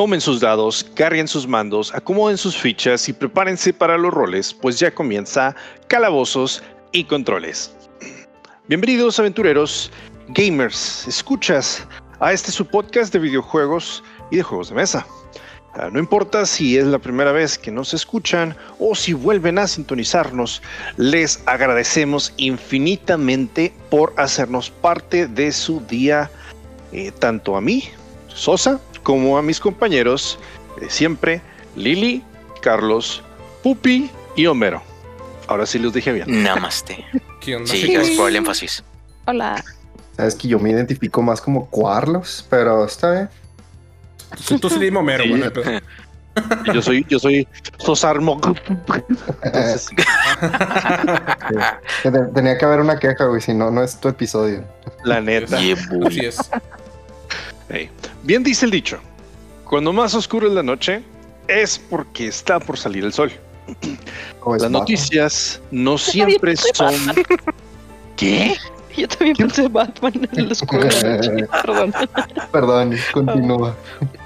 Tomen sus dados, carguen sus mandos, acomoden sus fichas y prepárense para los roles, pues ya comienza Calabozos y Controles. Bienvenidos aventureros, gamers, escuchas a este su podcast de videojuegos y de juegos de mesa. Ah, no importa si es la primera vez que nos escuchan o si vuelven a sintonizarnos, les agradecemos infinitamente por hacernos parte de su día, eh, tanto a mí, Sosa, como a mis compañeros de siempre, Lili, Carlos, Pupi y Homero. Ahora sí los dije bien. Namaste. ¿Qué onda? Sí, gracias por el énfasis. Hola. Sabes que yo me identifico más como Carlos, pero está bien. Tú, tú sí dime Homero, Sí. bueno, pero- Yo soy, yo soy Sosarmo. Entonces, Tenía que haber una queja, güey, si no, no es tu episodio. la neta. Yeah. Así es. Ey. Bien dice el dicho, cuando más oscuro es la noche, es porque está por salir el sol. Las Batman. noticias no siempre son... ¿Qué? Yo también pensé Batman en la noche. Perdón. Perdón, continúa.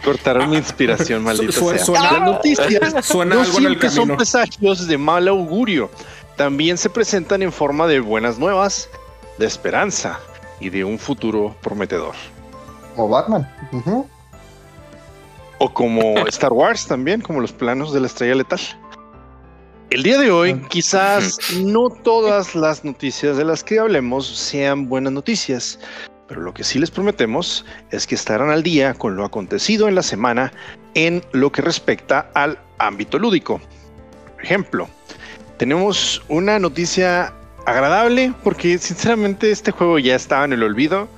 Cortaron mi inspiración, maldita Su- sea. suena- Las noticias Suena no algo en el siempre son presagios de mal augurio. También se presentan en forma de buenas nuevas, de esperanza y de un futuro prometedor. Como Batman. O como Star Wars también, como los planos de la estrella letal. El día de hoy, quizás no todas las noticias de las que hablemos sean buenas noticias, pero lo que sí les prometemos es que estarán al día con lo acontecido en la semana en lo que respecta al ámbito lúdico. Por ejemplo, tenemos una noticia agradable porque sinceramente este juego ya estaba en el olvido.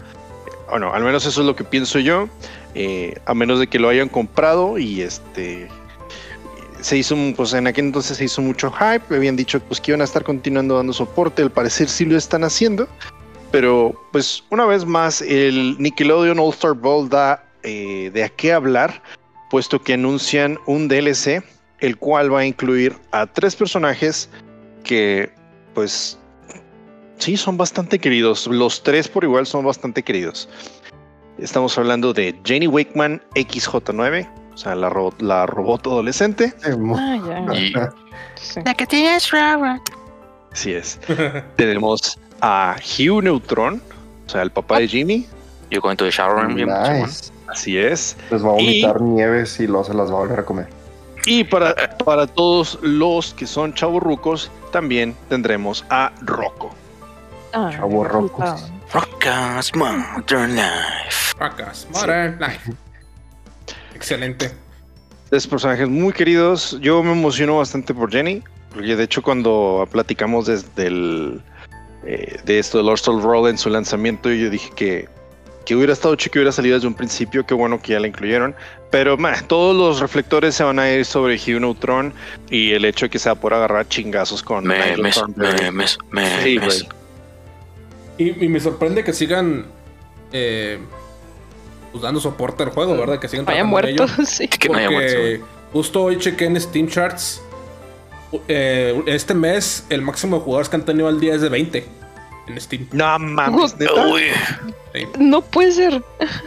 O no, al menos eso es lo que pienso yo. eh, a menos de que lo hayan comprado y este se hizo, pues en aquel entonces se hizo mucho hype, habían dicho pues que iban a estar continuando dando soporte, al parecer sí lo están haciendo, pero pues una vez más el Nickelodeon All Star Bowl da eh, de a qué hablar, puesto que anuncian un DLC, el cual va a incluir a tres personajes que pues sí son bastante queridos, los tres por igual son bastante queridos. Estamos hablando de Jenny Wakeman XJ9, o sea, la, ro- la robot adolescente. Sí, Ah, ya. Y Sí. Así es. Tenemos a Hugh Neutron, o sea, el papá de Jimmy. you're going to the shower room, Jim? nice. Así es. Les va a vomitar nieves y luego se las va a volver a comer. Y para, para todos los que son chavorrucos, también tendremos a Rocco. Ah, Chavo me Rocos. Rockers Modern Life. Fracas. Modern Life. Excelente. Tres personajes muy queridos. Yo me emociono bastante por Jenny. Porque de hecho, cuando platicamos desde el, eh, de esto de Lost Soul Roll en su lanzamiento, yo dije que, que hubiera estado chido que hubiera salido desde un principio. Qué bueno que ya la incluyeron. Pero meh, todos los reflectores se van a ir sobre Hugh Neutron y el hecho de que se va a poder agarrar chingazos con Memes, memes, Sí, memes. güey. Y, y me sorprende que sigan eh, pues dando soporte al juego, ¿verdad? Que sigan trabajando en muerto, sí. Que no haya muerto, Porque justo hoy chequé en Steam Charts. eh, este mes el máximo de jugadores que han tenido al día es de 20 en Steam. No mames, neta. Uy, Sí. No puede ser.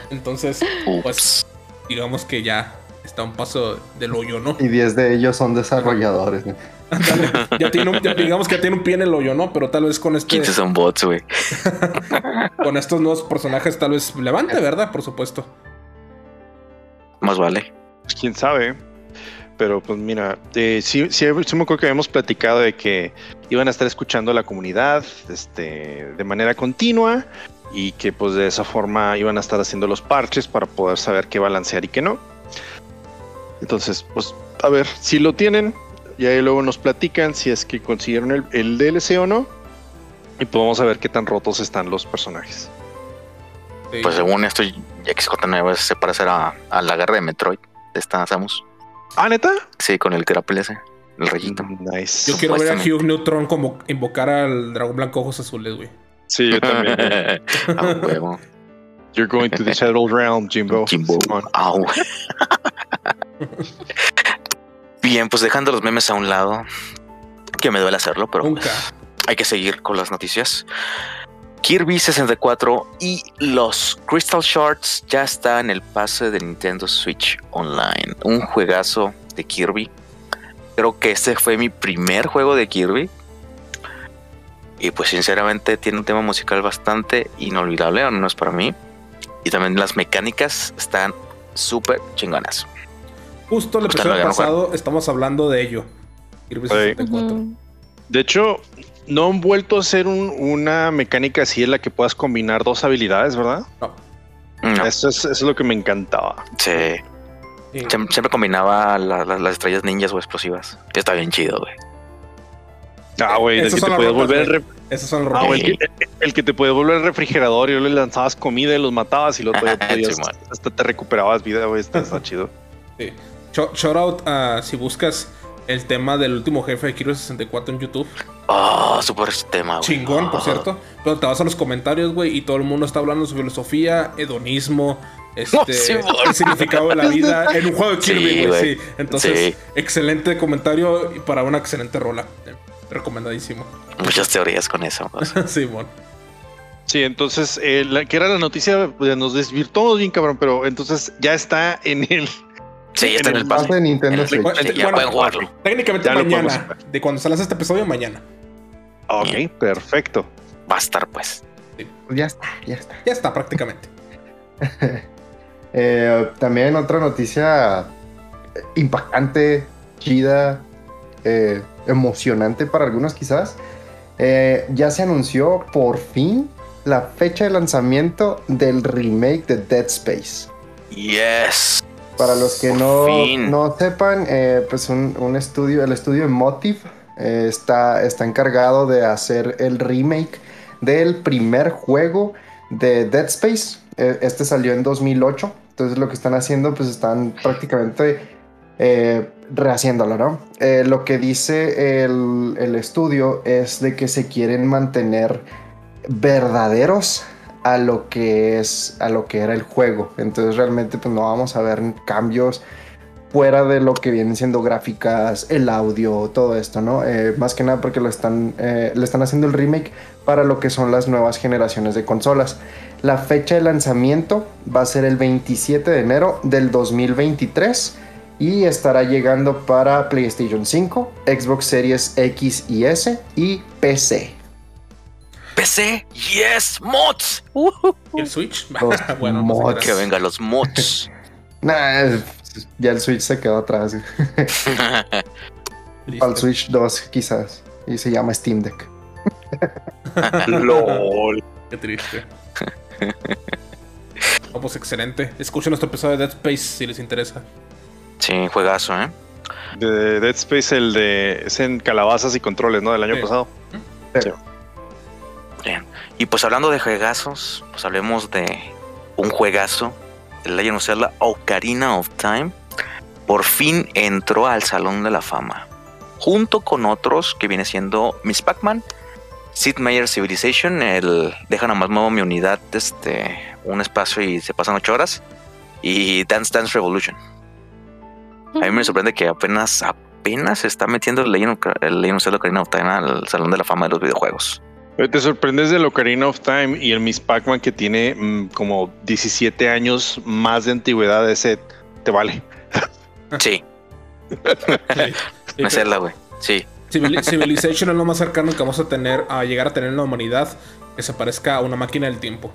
Entonces, pues digamos que ya está un paso del hoyo, ¿no? Y 10 de ellos son desarrolladores. ¿no? Ya tiene un- ya digamos que ya tiene un pie en el hoyo, ¿no? Pero tal vez con este 15 son bots, güey. con estos nuevos personajes tal vez levante, ¿verdad? Por supuesto. Más vale. Pues, quién sabe. Pero pues mira, eh, sí, sí, sí me acuerdo que habíamos platicado de que iban a estar escuchando a la comunidad este, de manera continua y que pues de esa forma iban a estar haciendo los parches para poder saber qué balancear y qué no. Entonces, pues a ver, si lo tienen, y ahí luego nos platican si es que consiguieron el, el DLC o no. Y podemos saber qué tan rotos están los personajes. Sí. Pues según esto, XJ9 se parece a, a la guerra de Metroid. De esta Samus. Ah, neta. Sí, con el grapple ese. El rayito. Nice. Yo quiero ver a. Hugh Neutron como invocar al dragón blanco ojos azules, güey. Sí, yo también. a huevo. You're going to the Shadow Realm, Jimbo. Jimbo. Simón. Bien, pues dejando los memes a un lado, que me duele hacerlo, pero Nunca. hay que seguir con las noticias. Kirby 64 y los Crystal Shards ya está en el pase de Nintendo Switch Online. Un juegazo de Kirby. Creo que este fue mi primer juego de Kirby. Y pues sinceramente tiene un tema musical bastante inolvidable, al menos para mí. Y también las mecánicas están súper chingonas. Justo el episodio pasado estamos hablando de ello. Kirby Sí. 64. Ujú. De hecho, no han vuelto a ser un- una mecánica así en la que puedas combinar dos habilidades, ¿verdad? No. No, Eso, es, eso es lo que me encantaba. sí. Sí. Siempre, siempre combinaba la- la- las estrellas ninjas o explosivas. Que está bien chido, güey. Ah, güey, el que son te podías volver ref- Esos son los ah, güey, el, que, el que te podía volver el refrigerador y luego le lanzabas comida y los matabas y luego podías- Simón. hasta te recuperabas vida, güey. Está, está chido. Sí. Shout, out a si buscas el tema del último jefe de Kirby 64 en YouTube. Oh, súper ese tema, güey. Chingón, por Oh. cierto. Pero te vas a los comentarios, güey, y todo el mundo está hablando de su filosofía, hedonismo, este, Sí, güey. el significado de la vida en un juego de Sí, Kirby, güey. güey. Sí. Entonces, Sí. excelente comentario y para una excelente rola. Recomendadísimo. Muchas teorías con eso. Simón. Sí, entonces, eh, la, que era la noticia, pues, nos desvirtuamos bien, cabrón, pero entonces ya está en el. Sí, está en el Pase pase. de Nintendo Switch. Ya bueno, pueden jugarlo. Técnicamente Ya lo podemos mañana. jugar. De cuando salgas este episodio, mañana. Ok, perfecto. Va a estar, pues. Ya está, ya está. Ya está, prácticamente. Eh, también otra noticia impactante, chida, eh, emocionante para algunos quizás. Eh, ya se anunció por fin la fecha de lanzamiento del remake de Dead Space. Yes. Para los que no, no sepan, eh, pues un, un estudio, el estudio Motive eh, está, está encargado de hacer el remake del primer juego de Dead Space. Eh, este salió en 2008, entonces lo que están haciendo pues están prácticamente eh, rehaciéndolo, ¿no? Lo que dice el, el estudio es de que se quieren mantener verdaderos a lo que es a lo que era el juego. Entonces realmente pues no vamos a ver cambios fuera de lo que vienen siendo gráficas el audio todo esto no Eh, más que nada porque lo están eh, le están haciendo el remake para lo que son las nuevas generaciones de consolas. La fecha de lanzamiento va a ser el 27 de enero del 2023 y estará llegando para PlayStation 5, Xbox Series X y S y PC. PC. Yes. Mods. ¿Y el Switch? Los bueno, mods. Que era. vengan los mods. Nah, ya el Switch se quedó atrás. Al Switch 2 quizás. Y se llama Steam Deck. LOL. Qué triste. Oh, pues excelente. Escuchen nuestro episodio de Dead Space si les interesa. sí, juegazo, ¿eh? De Dead Space, el de. Es en calabazas y controles, ¿no? Del año Sí. pasado. Bien. Y pues hablando de juegazos, pues hablemos de un juegazo. El Legend of Zelda Ocarina of Time. Por fin entró al Salón de la Fama. Junto con otros que viene siendo Miss Pac-Man, Sid Meier Civilization, el Deja nomás muevo mi unidad, este, un espacio y se pasan ocho horas. Y Dance Dance Revolution. A mí me sorprende que apenas, apenas se está metiendo el Legend of, el Legend of Zelda Ocarina of Time al Salón de la Fama de los videojuegos. Te sorprendes del Ocarina of Time y el Miss Pac-Man que tiene mm, como 17 años más de antigüedad de ese. Te vale. Sí, Zelda, güey. Sí. Civili- Civilization es lo más cercano que vamos a tener a llegar a tener en la humanidad que se parezca a una máquina del tiempo.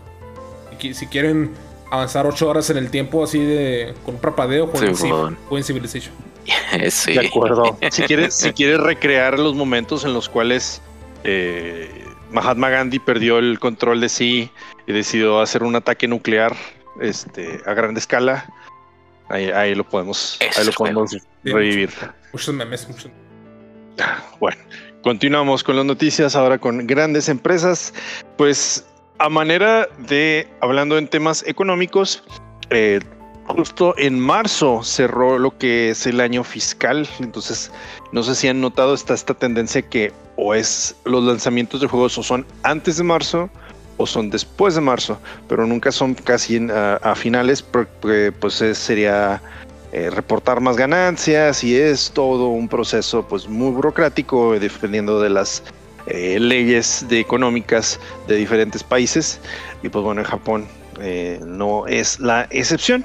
Y que- si quieren avanzar 8 horas en el tiempo así de con un parpadeo, jueguen, Sí, Civilization. sí. De acuerdo. Si quieres, si quieres recrear los momentos en los cuales eh, Mahatma Gandhi perdió el control de sí y decidió hacer un ataque nuclear este, a gran escala, ahí, ahí lo podemos, ahí lo podemos revivir. Muchos memes, muchos. Bueno, continuamos con las noticias ahora con grandes empresas. Pues a manera de, hablando en temas económicos, eh, justo en marzo cerró lo que es el año fiscal. Entonces, no sé si han notado esta, esta tendencia que o es los lanzamientos de juegos o son antes de marzo o son después de marzo, pero nunca son casi en- a, finales porque pues es- sería eh, reportar más ganancias y es todo un proceso pues muy burocrático dependiendo de las eh, leyes de económicas de diferentes países. Y pues bueno, en Japón eh, no es la excepción.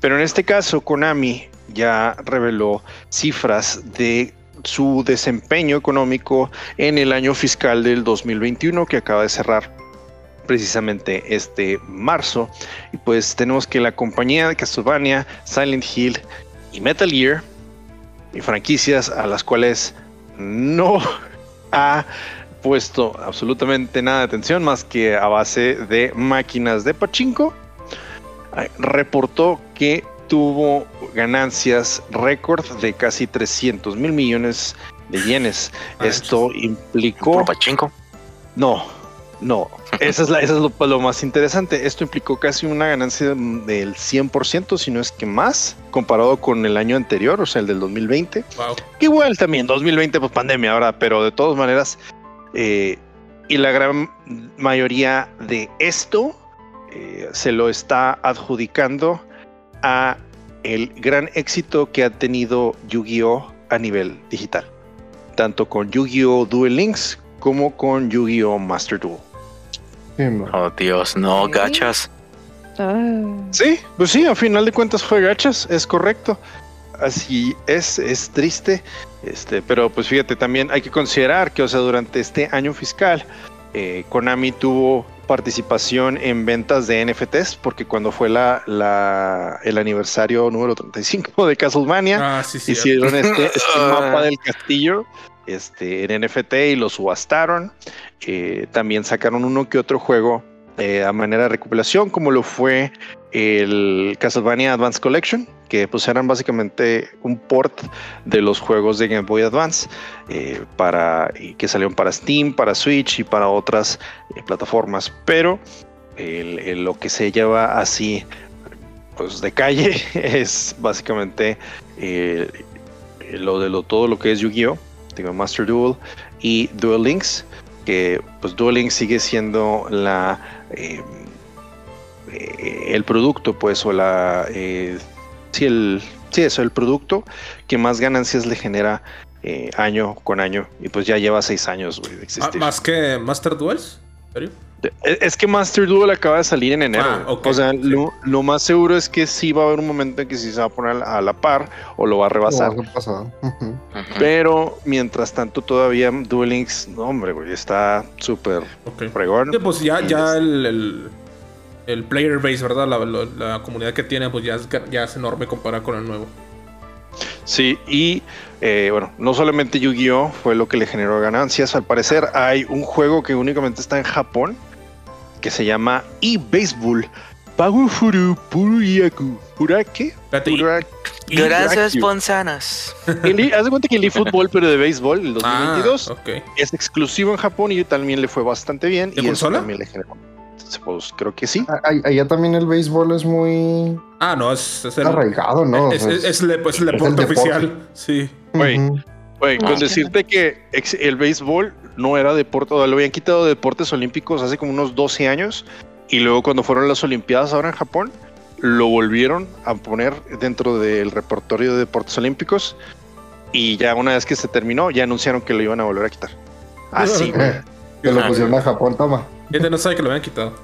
Pero en este caso, Konami ya reveló cifras de su desempeño económico en el año fiscal del 2021 que acaba de cerrar precisamente este marzo. Y pues tenemos que la compañía de Castlevania, Silent Hill y Metal Gear, y franquicias a las cuales no ha puesto absolutamente nada de atención más que a base de máquinas de pachinko, reportó que tuvo ganancias récord de casi 300 mil millones de yenes. Esto implicó... ¿Por pachinko? No, no, esa es, la, eso es lo, más interesante. Esto implicó casi una ganancia del 100%, si no es que más, comparado con el año anterior, o sea, el del 2020. Wow. Igual también, 2020, pues pandemia ahora, pero de todas maneras, eh, y la gran mayoría de esto eh, se lo está adjudicando a el gran éxito que ha tenido Yu-Gi-Oh a nivel digital, tanto con Yu-Gi-Oh Duel Links como con Yu-Gi-Oh Master Duel. Oh, Dios, no, gachas. Ah. Sí, pues sí, a final de cuentas fue gachas, es correcto. Así es, es triste. Este, pero pues fíjate, también hay que considerar que, o sea, durante este año fiscal, eh, Konami tuvo participación en ventas de NFTs, porque cuando fue la, la- el aniversario número 35 de Castlevania, Ah, sí, sí. hicieron este, este Ah. mapa del castillo este, en NFT y lo subastaron. Eh, también sacaron uno que otro juego eh, a manera de recopilación, como lo fue el Castlevania Advance Collection, que pues eran básicamente un port de los juegos de Game Boy Advance eh, para, que salieron para Steam, para Switch y para otras eh, plataformas. Pero lo que se lleva así pues de calle es básicamente lo de lo, todo lo que es Yu-Gi-Oh! Digo, Master Duel y Duel Links, que pues Duel Links sigue siendo la eh, eh, el producto, pues, o la eh, sí, el sí, eso, el producto que más ganancias le genera eh, año con año. Y pues ya lleva seis años güey, de Ah, existir. más que Master Duels. ¿En serio? Es es que Master Duel acaba de salir en enero. Ah, güey. ok, o sea, sí. lo, lo más seguro es que sí va a haber un momento en que sí se va a poner a la par o lo va a rebasar. Ujú. Pero mientras tanto, todavía Duel Links, no, hombre, güey, está súper Ok. fregón. Sí, pues ya, ya el, el, el player base, ¿verdad? La, la- la comunidad que tiene, pues ya es, ya es enorme comparado con el nuevo. Sí, y eh, bueno, no solamente Yu-Gi-Oh! fue lo que le generó ganancias. Al parecer, hay un juego que únicamente está en Japón que se llama eBaseball. Pagufuru Puryaku. ¿Purake? Espérate, y- Pura- Gracias. Ponzanas. Haz de cuenta que el eFootball, pero de béisbol, el Ah, 2022, ok. es exclusivo en Japón y también le fue bastante bien. ¿De y eso consola? también le generó. Pues creo que sí. Ah, Allá también el béisbol es muy Ah, no, es, es el. arraigado, ¿no? Es, es- es el, es el es el deporte deporte. oficial. Sí. Güey. Oye, Ah, con decirte que el béisbol no era deporte, o lo habían quitado de deportes olímpicos hace como unos 12 años y luego cuando fueron las Olimpiadas ahora en Japón, lo volvieron a poner dentro del repertorio de deportes olímpicos y ya una vez que se terminó ya anunciaron que lo iban a volver a quitar. Así. Eh, Te lo Ah, pusieron a Japón, toma. Gente no sabe que lo habían quitado.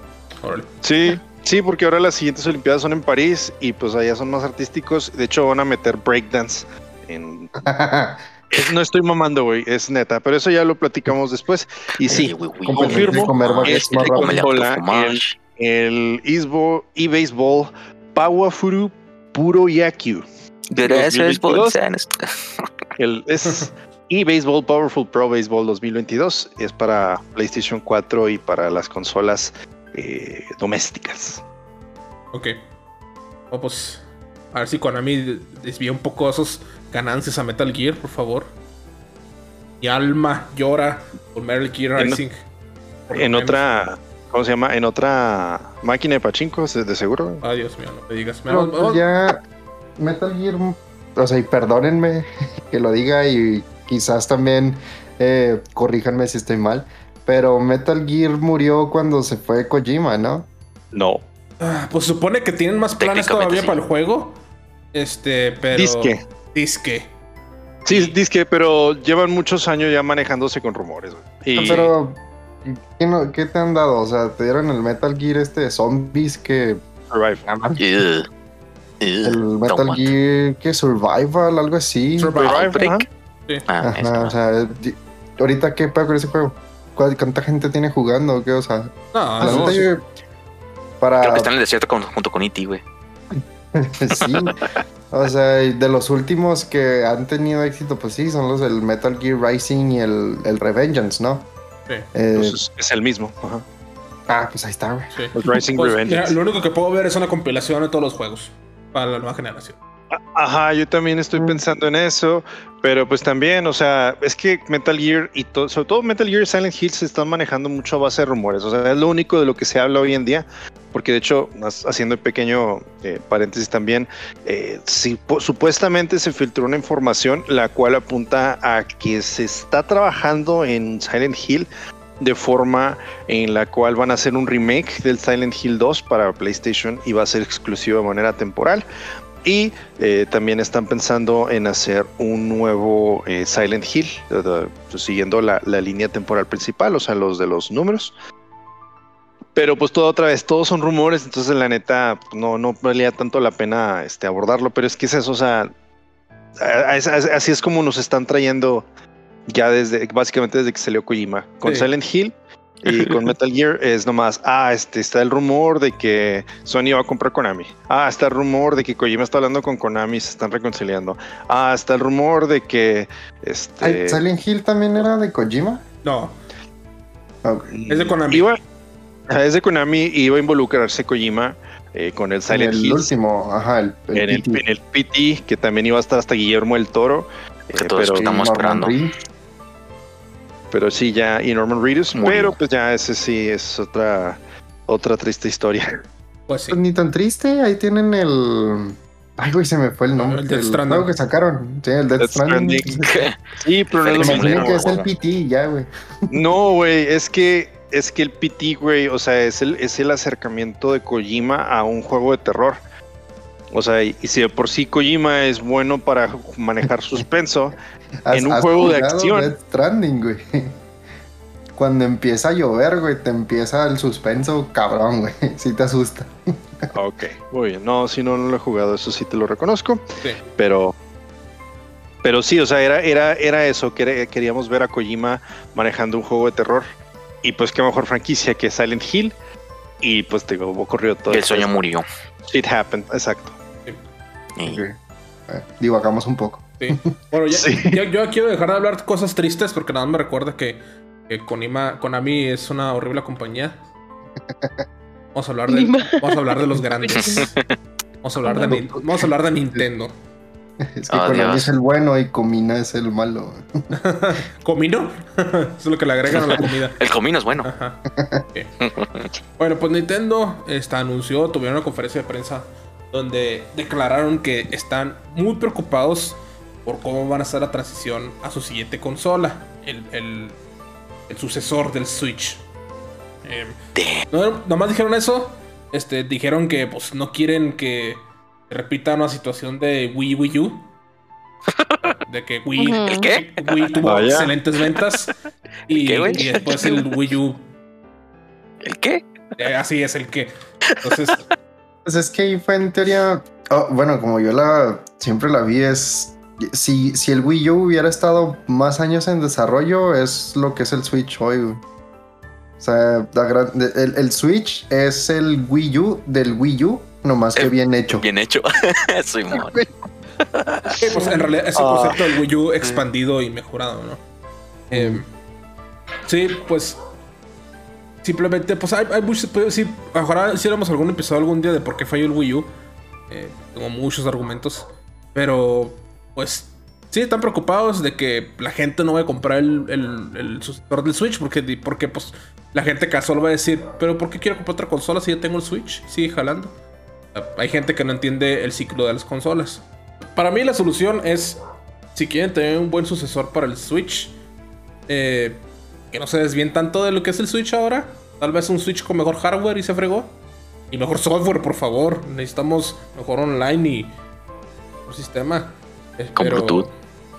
Órale. Sí, sí, porque ahora las siguientes Olimpiadas son en París y pues allá son más artísticos. De hecho van a meter breakdance en... es- no estoy mamando, güey, es neta, pero eso ya lo platicamos después. Y sí, confirmo, y baguettes este consola, autofumage. el Isbo e-Baseball Pawafuru Puro Yakyu. Gracias, 2022. Ponzanas. El, es eBaseball Powerful Pro Baseball 2022. Es para PlayStation 4 y para las consolas eh, domésticas. Ok. Oh, pues. A ver si Konami desvía un poco esos ganancias a Metal Gear, por favor. Mi alma llora por Metal Gear En- Rising. En otra, ¿cómo se llama? En otra máquina de pachinko, de de seguro. Ay, Dios mío, no me digas. Pero, pues, ya Metal Gear, o sea, y perdónenme que lo diga y quizás también eh, corríjanme si estoy mal, pero Metal Gear murió cuando se fue Kojima, ¿no? No. Ah, pues supone que tienen más planes todavía sí. para el juego. Este, pero. Disque. Disque. Sí, disque, pero llevan muchos años ya manejándose con rumores. güey. Y Pero, ¿qué, no- qué te han dado? O sea, te dieron el Metal Gear este de zombies que. Ugh. El Metal Don't Gear que Survival, algo así. Survival. Ajá. Ah, Ajá, ese no. o sea, ahorita qué pedo con ese juego. ¿Cuál- ¿Cuánta gente tiene jugando? ¿Qué? O sea, No, la no, yo- para. Creo que está en el desierto con- junto con E.T., güey. sí. O sea, de los últimos que han tenido éxito, pues sí, son los del Metal Gear Rising y el, el Revengeance, ¿no? Sí. Eh, Entonces, es el mismo. Ajá. ah, pues ahí está, güey. sí. Los Rising Pues, Revenge. mira, lo único que puedo ver es una compilación de todos los juegos para la nueva generación. Ajá, yo también estoy pensando en eso, pero pues también, o sea, es que Metal Gear y todo, sobre todo Metal Gear y Silent Hill se están manejando mucho a base de rumores, o sea, es lo único de lo que se habla hoy en día, porque de hecho, haciendo un pequeño eh, paréntesis también, eh, supuestamente se filtró una información la cual apunta a que se está trabajando en Silent Hill de forma en la cual van a hacer un remake del Silent Hill 2 para PlayStation y va a ser exclusivo de manera temporal. Y eh, también están pensando en hacer un nuevo Silent Hill, siguiendo la línea temporal principal, o sea, los de los números. Pero pues todo otra vez, todos son rumores, entonces la neta no, no valía tanto la pena este, abordarlo, pero es que es eso, o sea, así es como nos están trayendo ya desde, básicamente desde que salió Kojima, con Sí. Silent Hill y con Metal Gear es nomás, ah, este está el rumor de que Sony va a comprar Konami. Ah, está el rumor de que Kojima está hablando con Konami y se están reconciliando. Ah, está el rumor de que este ¿Silent Hill también era de Kojima? No, Ok. es de Konami. Ah, es de Konami y iba a involucrarse Kojima eh, con el En Silent el Hill. último, ajá, el, el En el, PT. en el PT, que también iba a estar hasta Guillermo el Toro. Que eh, todos pero, estamos esperando. Pero sí, ya, y Norman Reedus. Murió. Pero pues ya ese sí es otra, otra triste historia. Pues sí. Pues ni tan triste, ahí tienen el. Ay, güey, se me fue el nombre. El Death Stranding. que sacaron. Sí, el Death, Death Stranding. Stranding. Sí, pero no es lo Me mismo. imagino que es el. PT, ya, güey. No, güey, es que es que el PT, güey, o sea, es el, es el acercamiento de Kojima a un juego de terror. O sea, y, y si de por sí Kojima es bueno para manejar suspenso, En un has juego de acción. Death Stranding, güey. Cuando empieza a llover, güey, te empieza el suspenso, cabrón, güey. Sí te asusta. ok, muy bien. No, si no, no lo he jugado, eso sí te lo reconozco. Sí. Pero, pero sí, o sea, era, era, era eso, quer- queríamos ver a Kojima manejando un juego de terror. Y pues qué mejor franquicia que Silent Hill. Y pues te digo, ocurrió todo El sueño murió. It happened, exacto. Y- Ok. Eh, divagamos un poco. Sí. Bueno, ya, Sí. ya- yo quiero dejar de hablar cosas tristes porque nada más me recuerda que, que Konima- Konami es una horrible compañía. Vamos a hablar de, vamos a hablar de los grandes. Vamos a hablar de, vamos a hablar de Nintendo. Es que Oh, Konami Dios. es el bueno y Comina es el malo. ¿Comino? Eso es lo que le agregan a la comida. El comino es bueno. Ajá. Bueno, pues Nintendo esta, anunció, tuvieron una conferencia de prensa donde declararon que están muy preocupados por cómo van a ser la transición a su siguiente consola, el, el- el sucesor del Switch. Eh, no, nomás dijeron eso, este, dijeron que pues no quieren que repita una situación de Wii Wii U. De que Wii. ¿El qué? Wii tuvo Vaya. excelentes ventas y, ¿Qué, y después el Wii U ¿El qué? eh, así es el que. Entonces, Pues es que ahí fue en teoría. oh, bueno, como yo la siempre la vi, es. Si, si el Wii U hubiera estado más años en desarrollo, es lo que es el Switch hoy. O sea, la gran- el, el Switch es el Wii U del Wii U, nomás que Eh, bien hecho. Bien hecho. Soy sí, pues en realidad es el Ah. concepto del Wii U expandido y mejorado, ¿no? Eh, sí, pues. Simplemente, pues hay, hay muchos. Pues, sí, ojalá hiciéramos algún episodio algún día de por qué falló el Wii U. Eh, tengo muchos argumentos. Pero, pues. Sí, están preocupados de que la gente no vaya a comprar el, el, el sucesor del Switch. Porque, porque, pues, la gente casual va a decir: ¿Pero por qué quiero comprar otra consola si ya tengo el Switch? Sigue jalando. Hay gente que no entiende el ciclo de las consolas. Para mí la solución es, si quieren tener un buen sucesor para el Switch, eh, que no se desvíen tanto de lo que es el Switch ahora. Tal vez un Switch con mejor hardware y se fregó. Y mejor software, por favor. Necesitamos mejor online y mejor sistema. Eh, Con Bluetooth.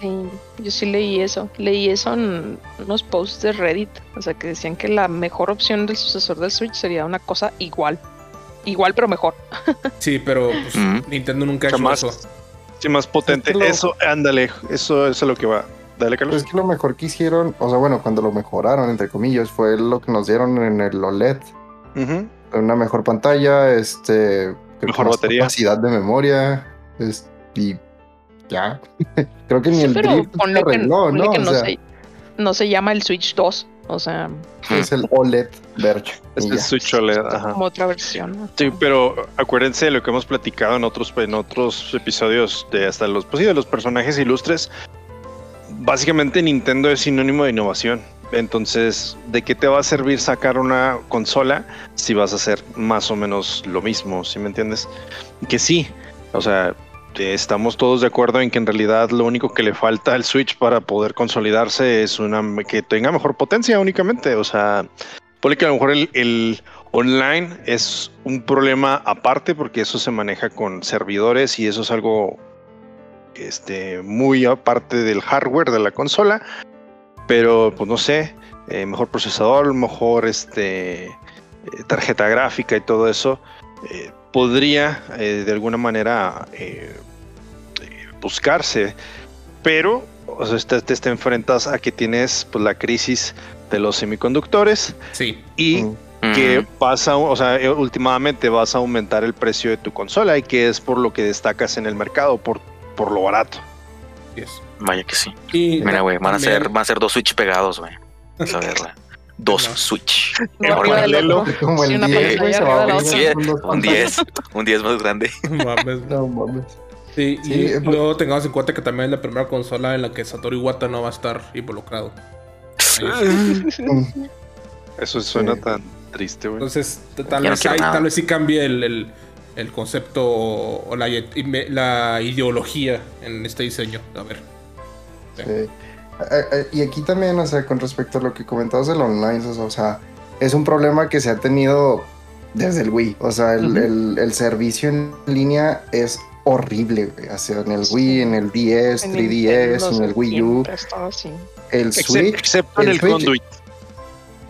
Sí, yo sí leí eso. Leí eso en unos posts de Reddit. O sea, que decían que la mejor opción del sucesor del Switch sería una cosa igual. Igual, pero mejor. Sí, pero pues, Ujú. Nintendo nunca ha hecho Jamás. eso. Sí, más potente. Es que lo- Eso, ándale, eso, eso es lo que va. Dale, Carlos. Pues es que lo mejor que hicieron, o sea, bueno, cuando lo mejoraron, entre comillas, fue lo que nos dieron en el OLED. Ujú. Una mejor pantalla, este. que Mejor más batería. Capacidad de memoria. es- y ya. creo que ni Sí, el pero drift ponle que, arregló, ponle ¿no? que O no, sea, se, no se llama el Switch 2. O sea, es el OLED Verge. y Este es Switch OLED, ajá. como otra versión. ¿no? Sí, pero acuérdense de lo que hemos platicado en otros, en otros episodios de hasta los, pues sí, de los personajes ilustres. Básicamente Nintendo es sinónimo de innovación. Entonces, ¿de qué te va a servir sacar una consola si vas a hacer más o menos lo mismo? ¿Sí me entiendes? Que sí, o sea, estamos todos de acuerdo en que en realidad lo único que le falta al Switch para poder consolidarse es una que tenga mejor potencia únicamente. O sea, Ponle que a lo mejor el, el online es un problema aparte porque eso se maneja con servidores y eso es algo este, muy aparte del hardware de la consola. Pero pues no sé, eh, mejor procesador, mejor este, eh, tarjeta gráfica y todo eso eh, podría eh, de alguna manera eh, buscarse. Pero o sea, te, te, te enfrentas a que tienes pues, la crisis de los semiconductores Sí. y Mm. que vas a, o sea, últimamente vas a aumentar el precio de tu consola y que es por lo que destacas en el mercado, por, por lo barato. Vaya que sí. Y Mira, güey, van a ser, van a ser dos Switch pegados, güey. Dos No. Switch. Del paralelo. otro. Como Sí, el una 10, pantalla güey, se arriba va de la a otra. ver con dos Un 10. Un 10 más grande. Mames. No mames. Sí, Sí, y eh, pues- luego tengamos en cuenta que también es la primera consola en la que Satoru Iwata no va a estar involucrado. Eso suena Sí. tan triste, güey. Entonces, tal no vez nada. tal vez sí cambie el, el- el concepto o la, la ideología en este diseño. A ver. Sí. Eh, eh, Y aquí también, o sea, con respecto a lo que comentabas del online, o sea, es un problema que se ha tenido desde el Wii. O sea, el, el- el servicio en línea es horrible, güey. O sea, en el Wii, en el DS, En 3DS, Nintendo en el Wii U, el Switch. excepto en el el Switch- conduit.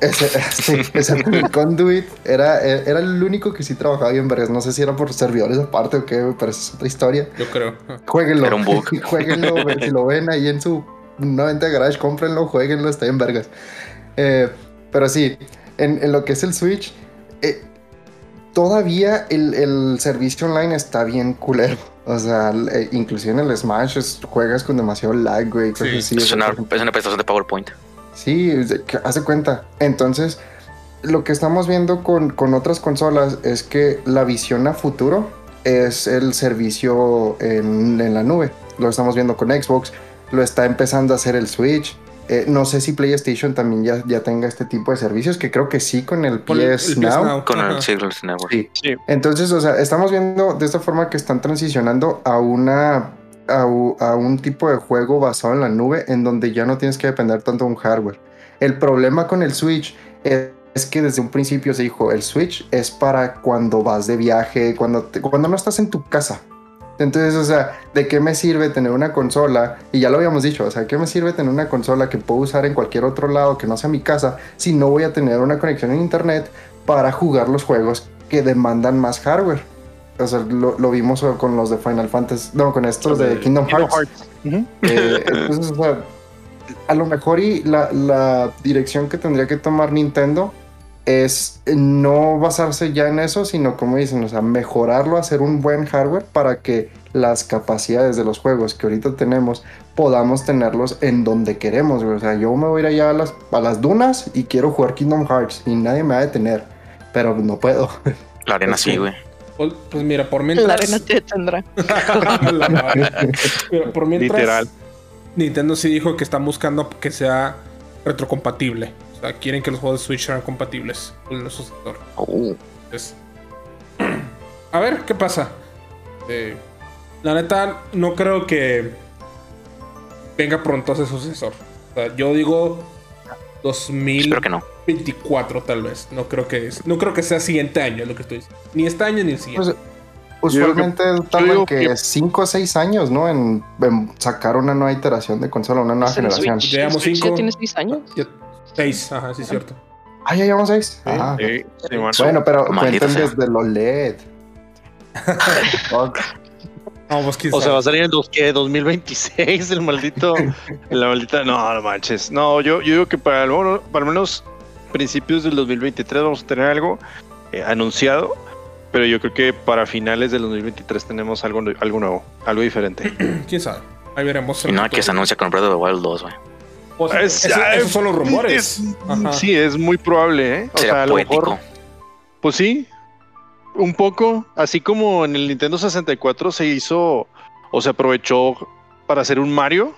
Ese, sí, excepto el Conduit era, era el único que sí trabajaba bien, vergas. No sé si era por servidores aparte o qué, pero esa es otra historia. Yo creo. Jueguenlo. Era un bug. Jueguenlo, si lo ven ahí en su 90 Garage, cómprenlo, jueguenlo, está en vergas. Eh, pero sí, en, en lo que es el Switch, eh, todavía el, el servicio online está bien culero. O sea, eh, inclusive en el Smash es- juegas con demasiado lag, güey. Sí, así, Es una, es una presentación de PowerPoint. Sí, de hace cuenta. Entonces, lo que estamos viendo con, con otras consolas es que la visión a futuro es el servicio en, en la nube. Lo estamos viendo con Xbox, lo está empezando a hacer el Switch. Eh, no sé si PlayStation también ya, ya tenga este tipo de servicios, que creo que sí con el Con el- PS, Now. Con Ajá. el Secret Network. Sí. Sí. Entonces, o sea, estamos viendo de esta forma que están transicionando a una a, a un tipo de juego basado en la nube en donde ya no tienes que depender tanto de un hardware. El problema con el Switch es, es que desde un principio se dijo, el Switch es para cuando vas de viaje, cuando, te- cuando no estás en tu casa. Entonces, o sea, ¿de qué me sirve tener una consola? Y ya lo habíamos dicho, o sea, ¿qué me sirve tener una consola que puedo usar en cualquier otro lado que no sea mi casa si no voy a tener una conexión en internet para jugar los juegos que demandan más hardware? O sea, lo, lo vimos con los de Final Fantasy, no, con estos de Kingdom Hearts. Eh, entonces, o sea, a lo mejor y la, la dirección que tendría que tomar Nintendo es no basarse ya en eso, sino como dicen, o sea, mejorarlo, hacer un buen hardware para que las capacidades de los juegos que ahorita tenemos podamos tenerlos en donde queremos. güey. O sea, yo me voy a ir allá a las, a las dunas y quiero jugar Kingdom Hearts y nadie me va a detener, pero no puedo. La arena sí, güey. Pues, pues mira, por mientras. La arena te tendrá. La madre. Pero por mientras. Literal. Nintendo sí dijo que están buscando que sea retrocompatible. Sea, quieren que los juegos de Switch sean compatibles con el sucesor. Uh, Entonces, a ver qué pasa. Eh, la neta, no creo que venga pronto ese sucesor. O sea, yo digo espero que no. 2024 tal vez. No creo que es, no creo que sea siguiente año lo que estoy diciendo. Ni este año ni el siguiente. Pues, usualmente tardan digo que que- 5 o 6 años, ¿no? En, en sacar una nueva iteración de consola, una nueva Pues generación. Switch, Llevamos el Switch cinco. ya tiene 6 años. Ya- Seis, ajá, sí es cierto. Ah, ya llevamos 6. Sí. Ah, Sí. Bueno, pero cuenten desde los LED. No, pues O sea, va a salir en dos, ¿qué? 2026 el maldito. la maldita. No, no manches. No, yo, yo digo que para, el mono- para al menos principios del 2023 vamos a tener algo eh, anunciado. Pero yo creo que para finales del 2023 tenemos algo, algo nuevo, algo diferente. quién sabe. Ahí veremos. Y no, que se anuncia con Breath of the Wild 2, güey. Pues, Es- eso- esos son los rumores. Es- sí, es muy probable, ¿eh? O sea, a lo mejor. Pues sí, un poco. Así como en el Nintendo 64 se hizo o se aprovechó para hacer un Mario.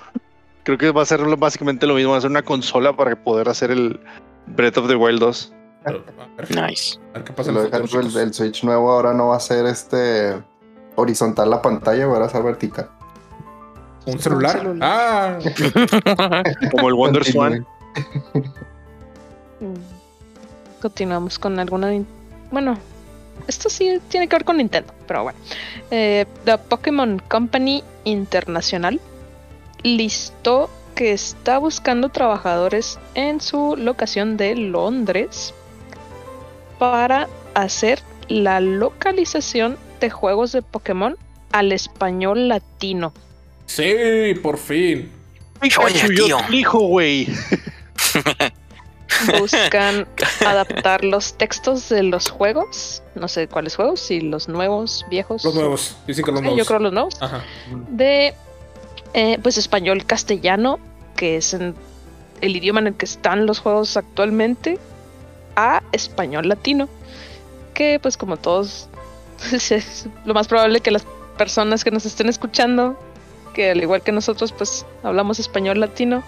Creo que va a ser básicamente lo mismo, va a ser una consola para poder hacer el Breath of the Wild 2. Pero, a ver, Nice. a ver qué pasa Lo el futuro, el Switch nuevo ahora no va a ser este horizontal la pantalla, va a ser vertical. ¿Un celular? celular. Ah, Como el Wonder. Swan. Mm. Continuamos con alguna. Bueno, esto sí tiene que ver con Nintendo, pero bueno. Eh, The Pokémon Company Internacional listó que está buscando trabajadores en su locación de Londres para hacer la localización de juegos de Pokémon al español latino. Sí, por fin. Oye, tío. hijo, güey. Buscan adaptar los textos de los juegos, no sé cuáles juegos, si los nuevos, viejos. Los nuevos. Dicen que los nuevos. yo creo los nuevos. Ajá. De eh, pues español castellano, que es en el idioma en el que están los juegos actualmente, a español latino. Que pues como todos, es lo más probable que las personas que nos estén escuchando, que al igual que nosotros, pues hablamos español latino.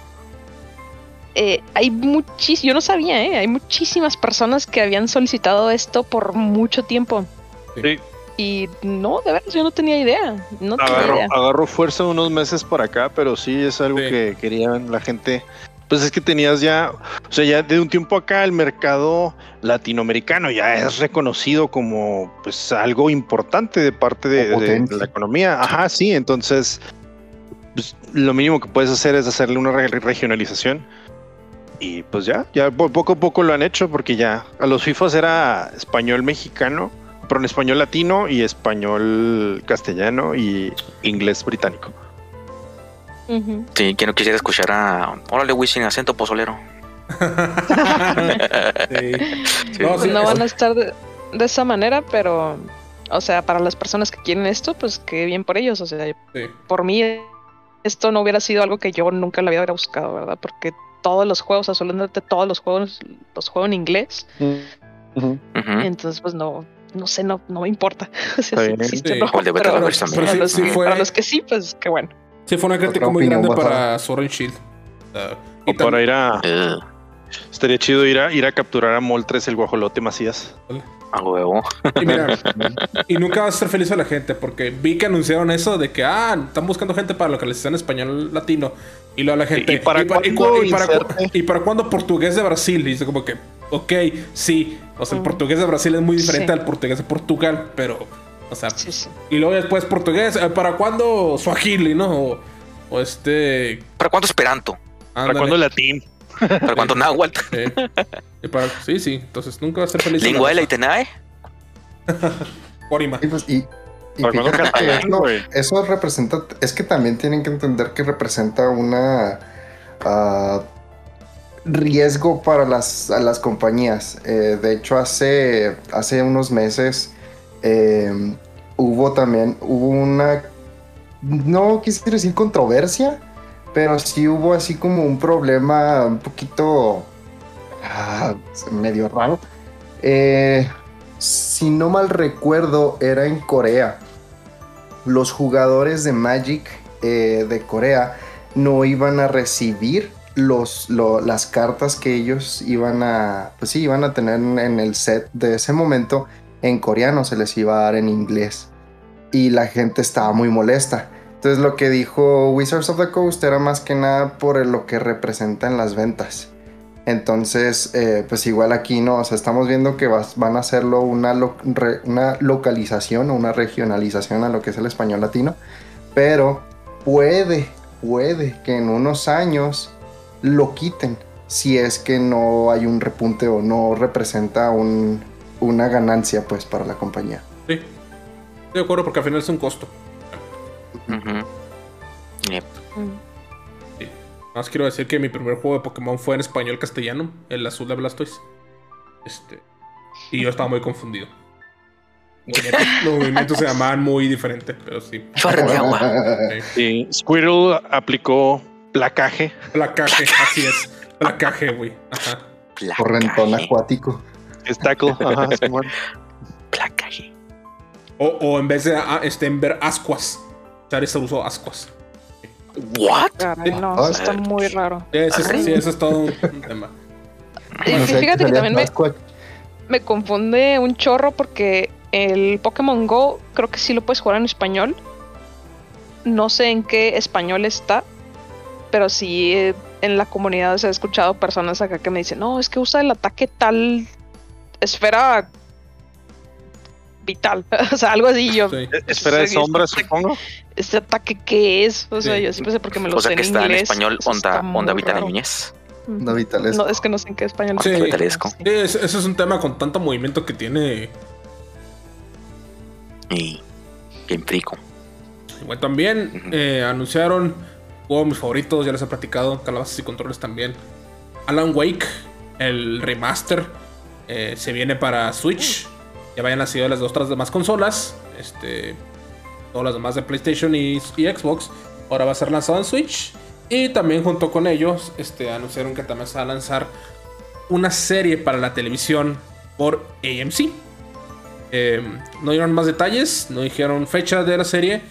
eh, hay muchísimas, yo no sabía, ¿eh? hay muchísimas personas que habían solicitado esto por mucho tiempo. Sí. Y no, de verdad, yo no tenía idea. No tenía Agarró, fuerza unos meses para acá, pero sí es algo Sí. que querían la gente. Pues es que tenías ya, o sea, ya de un tiempo acá el mercado latinoamericano ya es reconocido como pues algo importante de parte de, de la economía. Ajá, sí, entonces lo mínimo que puedes hacer es hacerle una re- regionalización. Y pues ya, ya po- poco a poco lo han hecho porque ya a los FIFAs era español mexicano, pero en español latino y español castellano y inglés británico. Ujú. Sí, que no quisiera escuchar a. Órale, güey, sin acento pozolero. Sí. No, sí, no es- van a estar de, de esa manera, pero, o sea, para las personas que quieren esto, pues qué bien por ellos. O sea, sí. por mí esto no hubiera sido algo que yo nunca lo hubiera buscado, ¿verdad? Porque todos los juegos, absolutamente todos los juegos, los juego en inglés. Ujú. Entonces, pues no, no sé, no, no me importa. O sea, existe Sí. no, pero- pero sí- para, los, sí fue- para los que sí, pues qué bueno. Sí, fue una crítica Otra muy grande para Sword and Shield. Y O para ir a. Eh, Estaría chido ir a, ir a capturar a Moltres el guajolote Macías. A huevo. Y mira, y nunca vas a ser feliz a la gente porque vi que anunciaron eso de que, ah, están buscando gente para localización español latino. Y luego la gente, ¿Y para y, cuándo y para, cu- inserte? y para cuándo portugués de Brasil? Y dice como que, ok, sí. O sea, el Mm. portugués de Brasil es muy diferente Sí. al portugués de Portugal, pero, o sea, Sí, sí. y luego después portugués, eh, ¿para cuándo Swahili, no? O, o este. ¿Para cuánto Esperanto? ¿Para cuándo latín? ¿Para cuánto Náhuatl? eh, y para- sí, sí. Entonces nunca va a ser feliz. ¿Lingua y Tenae? Orima. Y pues, y, y ¿Para cuándo fíjate que catalán, eso, eso representa, es que también tienen que entender que representa una ah, riesgo para las, a las compañías. Eh, de hecho, hace, hace unos meses eh, hubo también, hubo una, no quisiera decir controversia, pero sí hubo así como un problema un poquito ah, medio raro. Eh, si no mal recuerdo, era en Corea. Los jugadores de Magic eh, de Corea no iban a recibir los, lo- las cartas que ellos iban a, pues sí, iban a tener en, en el set de ese momento en coreano, se les iba a dar en inglés. Y la gente estaba muy molesta. Entonces lo que dijo Wizards of the Coast era más que nada por lo que representan las ventas. Entonces, eh, pues igual aquí no, o sea, estamos viendo que van a hacerlo una, localización o una regionalización a lo que es el español latino, pero puede, puede que en unos años lo quiten si es que no hay un repunte o no representa un- una ganancia pues para la compañía. Sí. Estoy de acuerdo porque al final es un costo. Ujú. Yep. Mm. Nada más quiero decir que mi primer juego de Pokémon fue en español castellano, el azul de Blastoise. Este. Y yo estaba muy confundido. Los movimientos se llamaban muy diferente, pero sí. Chorro de agua. sí. Y Squirtle aplicó placaje. Placaje, así es. Placaje, güey. Ajá. Correntón acuático. Es tackle. Ajá. Placaje. O, o en vez de ah, este, en ver ascuas. Charizard usó ascuas. What? Caray, no, Ah, eso está muy raro. Sí, ese es todo un, tema. Y No sé, fíjate que también me, me confunde un chorro porque el Pokémon Go creo que sí lo puedes jugar en español. No sé en qué español está, pero sí eh, en la comunidad se ha escuchado personas acá que me dicen, no, es que usa el ataque tal esfera vital, o sea, algo así. Yo, Sí. Esfera de sombra, este- supongo. ¿este ataque qué es? O sea, Sí. yo siempre sé porque me lo O sea sé que en está en español onda, onda Vital. Núñez. Onda Vitalesco. No, es que no sé en qué español Sí. Vitalesco. Sí, ese, es un tema con tanto movimiento que tiene. Y bien frico. Bueno, también eh, anunciaron juego de mis favoritos, ya les he platicado, calabazas y controles también. Alan Wake, el remaster, eh, se viene para Switch. Ya vayan nacido las dos otras demás consolas. Este, todas las demás de PlayStation y, y Xbox. Ahora va a ser lanzado en Switch. Y también junto con ellos, este, anunciaron que también se va a lanzar una serie para la televisión por AMC. Eh, no dieron más detalles, no dijeron fecha de la serie,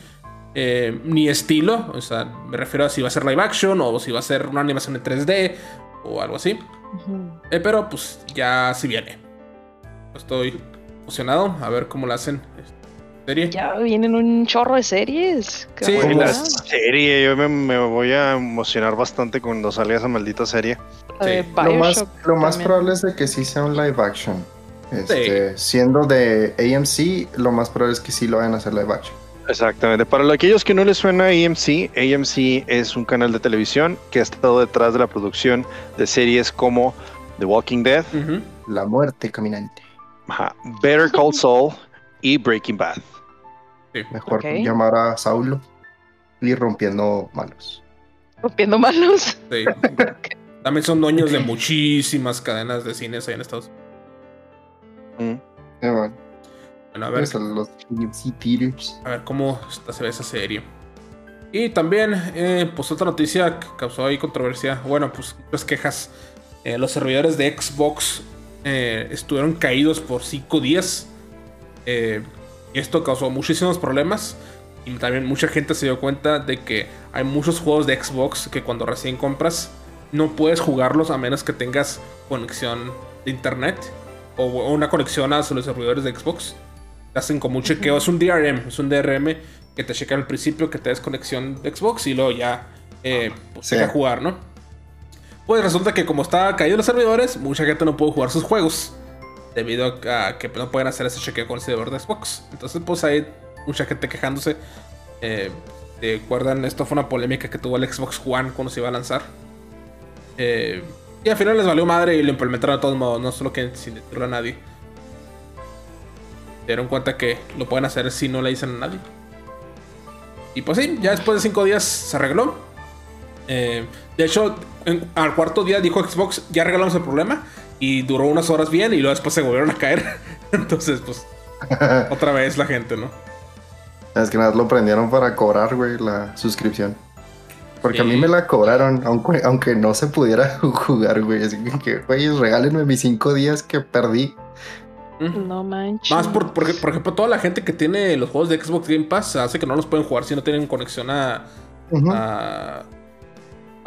eh, ni estilo. O sea, me refiero a si va a ser live action o si va a ser una animación en 3D o algo así. Eh, pero pues ya si viene. Estoy emocionado a ver cómo la hacen serie. Ya vienen un chorro de series. Sí, la serie, yo me, me voy a emocionar bastante cuando salga esa maldita serie. Sí. Lo más, lo probable es de que sí sea un live action. Este, Siendo de AMC, lo más probable es que sí lo vayan a hacer live action. Exactamente. Para aquellos que no les suena AMC, AMC es un canal de televisión que ha estado detrás de la producción de series como The Walking Dead, Ujú. La muerte caminante. Ajá, Better Call Saul y Breaking Bad. Mejor llamar a Saulo y rompiendo malos. Rompiendo manos. Sí. También son dueños de muchísimas cadenas de cines ahí en Estados Unidos. Mm. Eh, bueno, Bueno, a ver, pues a los ver cómo se ve esa serie. Y también, eh, pues otra noticia que causó ahí controversia. Bueno, pues muchas quejas. Eh, los servidores de Xbox eh, estuvieron caídos por 5 días. Eh, y esto causó muchísimos problemas. Y también mucha gente se dio cuenta de que hay muchos juegos de Xbox que cuando recién compras no puedes jugarlos a menos que tengas conexión de internet o, una conexión a los servidores de Xbox. Te hacen como un chequeo, es un DRM, es un DRM que te checa al principio que te des conexión de Xbox y luego ya eh, pues, Sí. te deja jugar, ¿no? Pues resulta que como está caído los servidores, mucha gente no pudo jugar sus juegos debido a que no pueden hacer ese chequeo con el servidor de Xbox. Entonces, pues hay mucha gente quejándose. Eh, ¿Recuerdan? Esto fue una polémica que tuvo el Xbox One cuando se iba a lanzar. Eh, y al final les valió madre y lo implementaron de todos modos, no solo que sin decirlo a nadie. Dieron cuenta que lo pueden hacer si no le dicen a nadie. Y pues sí, ya después de cinco días se arregló. Eh, de hecho, en- al cuarto día dijo Xbox, ya arreglamos el problema. Y duró unas horas bien y luego después se volvieron a caer. Entonces, pues, otra vez la gente, ¿no? Es que nada, lo prendieron para cobrar, güey, la suscripción. Porque a mí me la cobraron, aunque, aunque no se pudiera jugar, güey. Así que, güey, regálenme mis cinco días que perdí. No manches. Más por, porque, por ejemplo, toda la gente que tiene los juegos de Xbox Game Pass hace que no los pueden jugar si no tienen conexión a,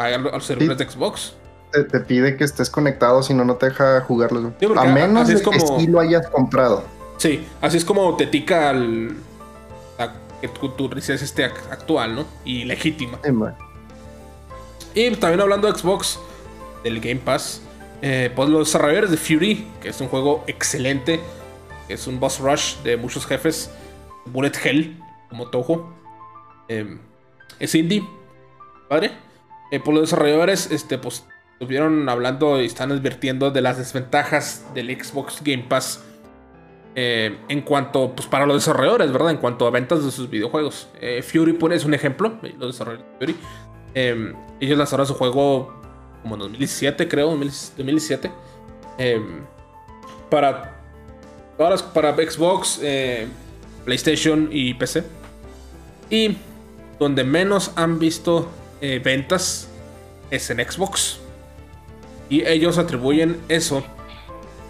a, a los servidores de Xbox. te, te pide que estés conectado, si no, no te deja jugarlos. güey. Sí, a menos es como- que sí lo hayas comprado. Sí, así es como te tica al, a que tu, tu esté ac- actual, ¿no? Y legítima. Sí. Y también hablando de Xbox, del Game Pass, eh, pues los desarrolladores de Fury, que es un juego excelente, es un boss rush de muchos jefes, Bullet Hell, como Toho, eh, es indie, padre. Eh, pues los desarrolladores, este, pues, estuvieron hablando y están advirtiendo de las desventajas del Xbox Game Pass eh, en cuanto, pues para los desarrolladores, ¿verdad? En cuanto a ventas de sus videojuegos. Eh, Fury pone es un ejemplo, los desarrolladores de Fury. Eh, ellos lanzaron su juego como en 2017, creo, 2017. para, todas para Xbox, PlayStation y PC. Y donde menos han visto ventas es en Xbox. Y ellos atribuyen eso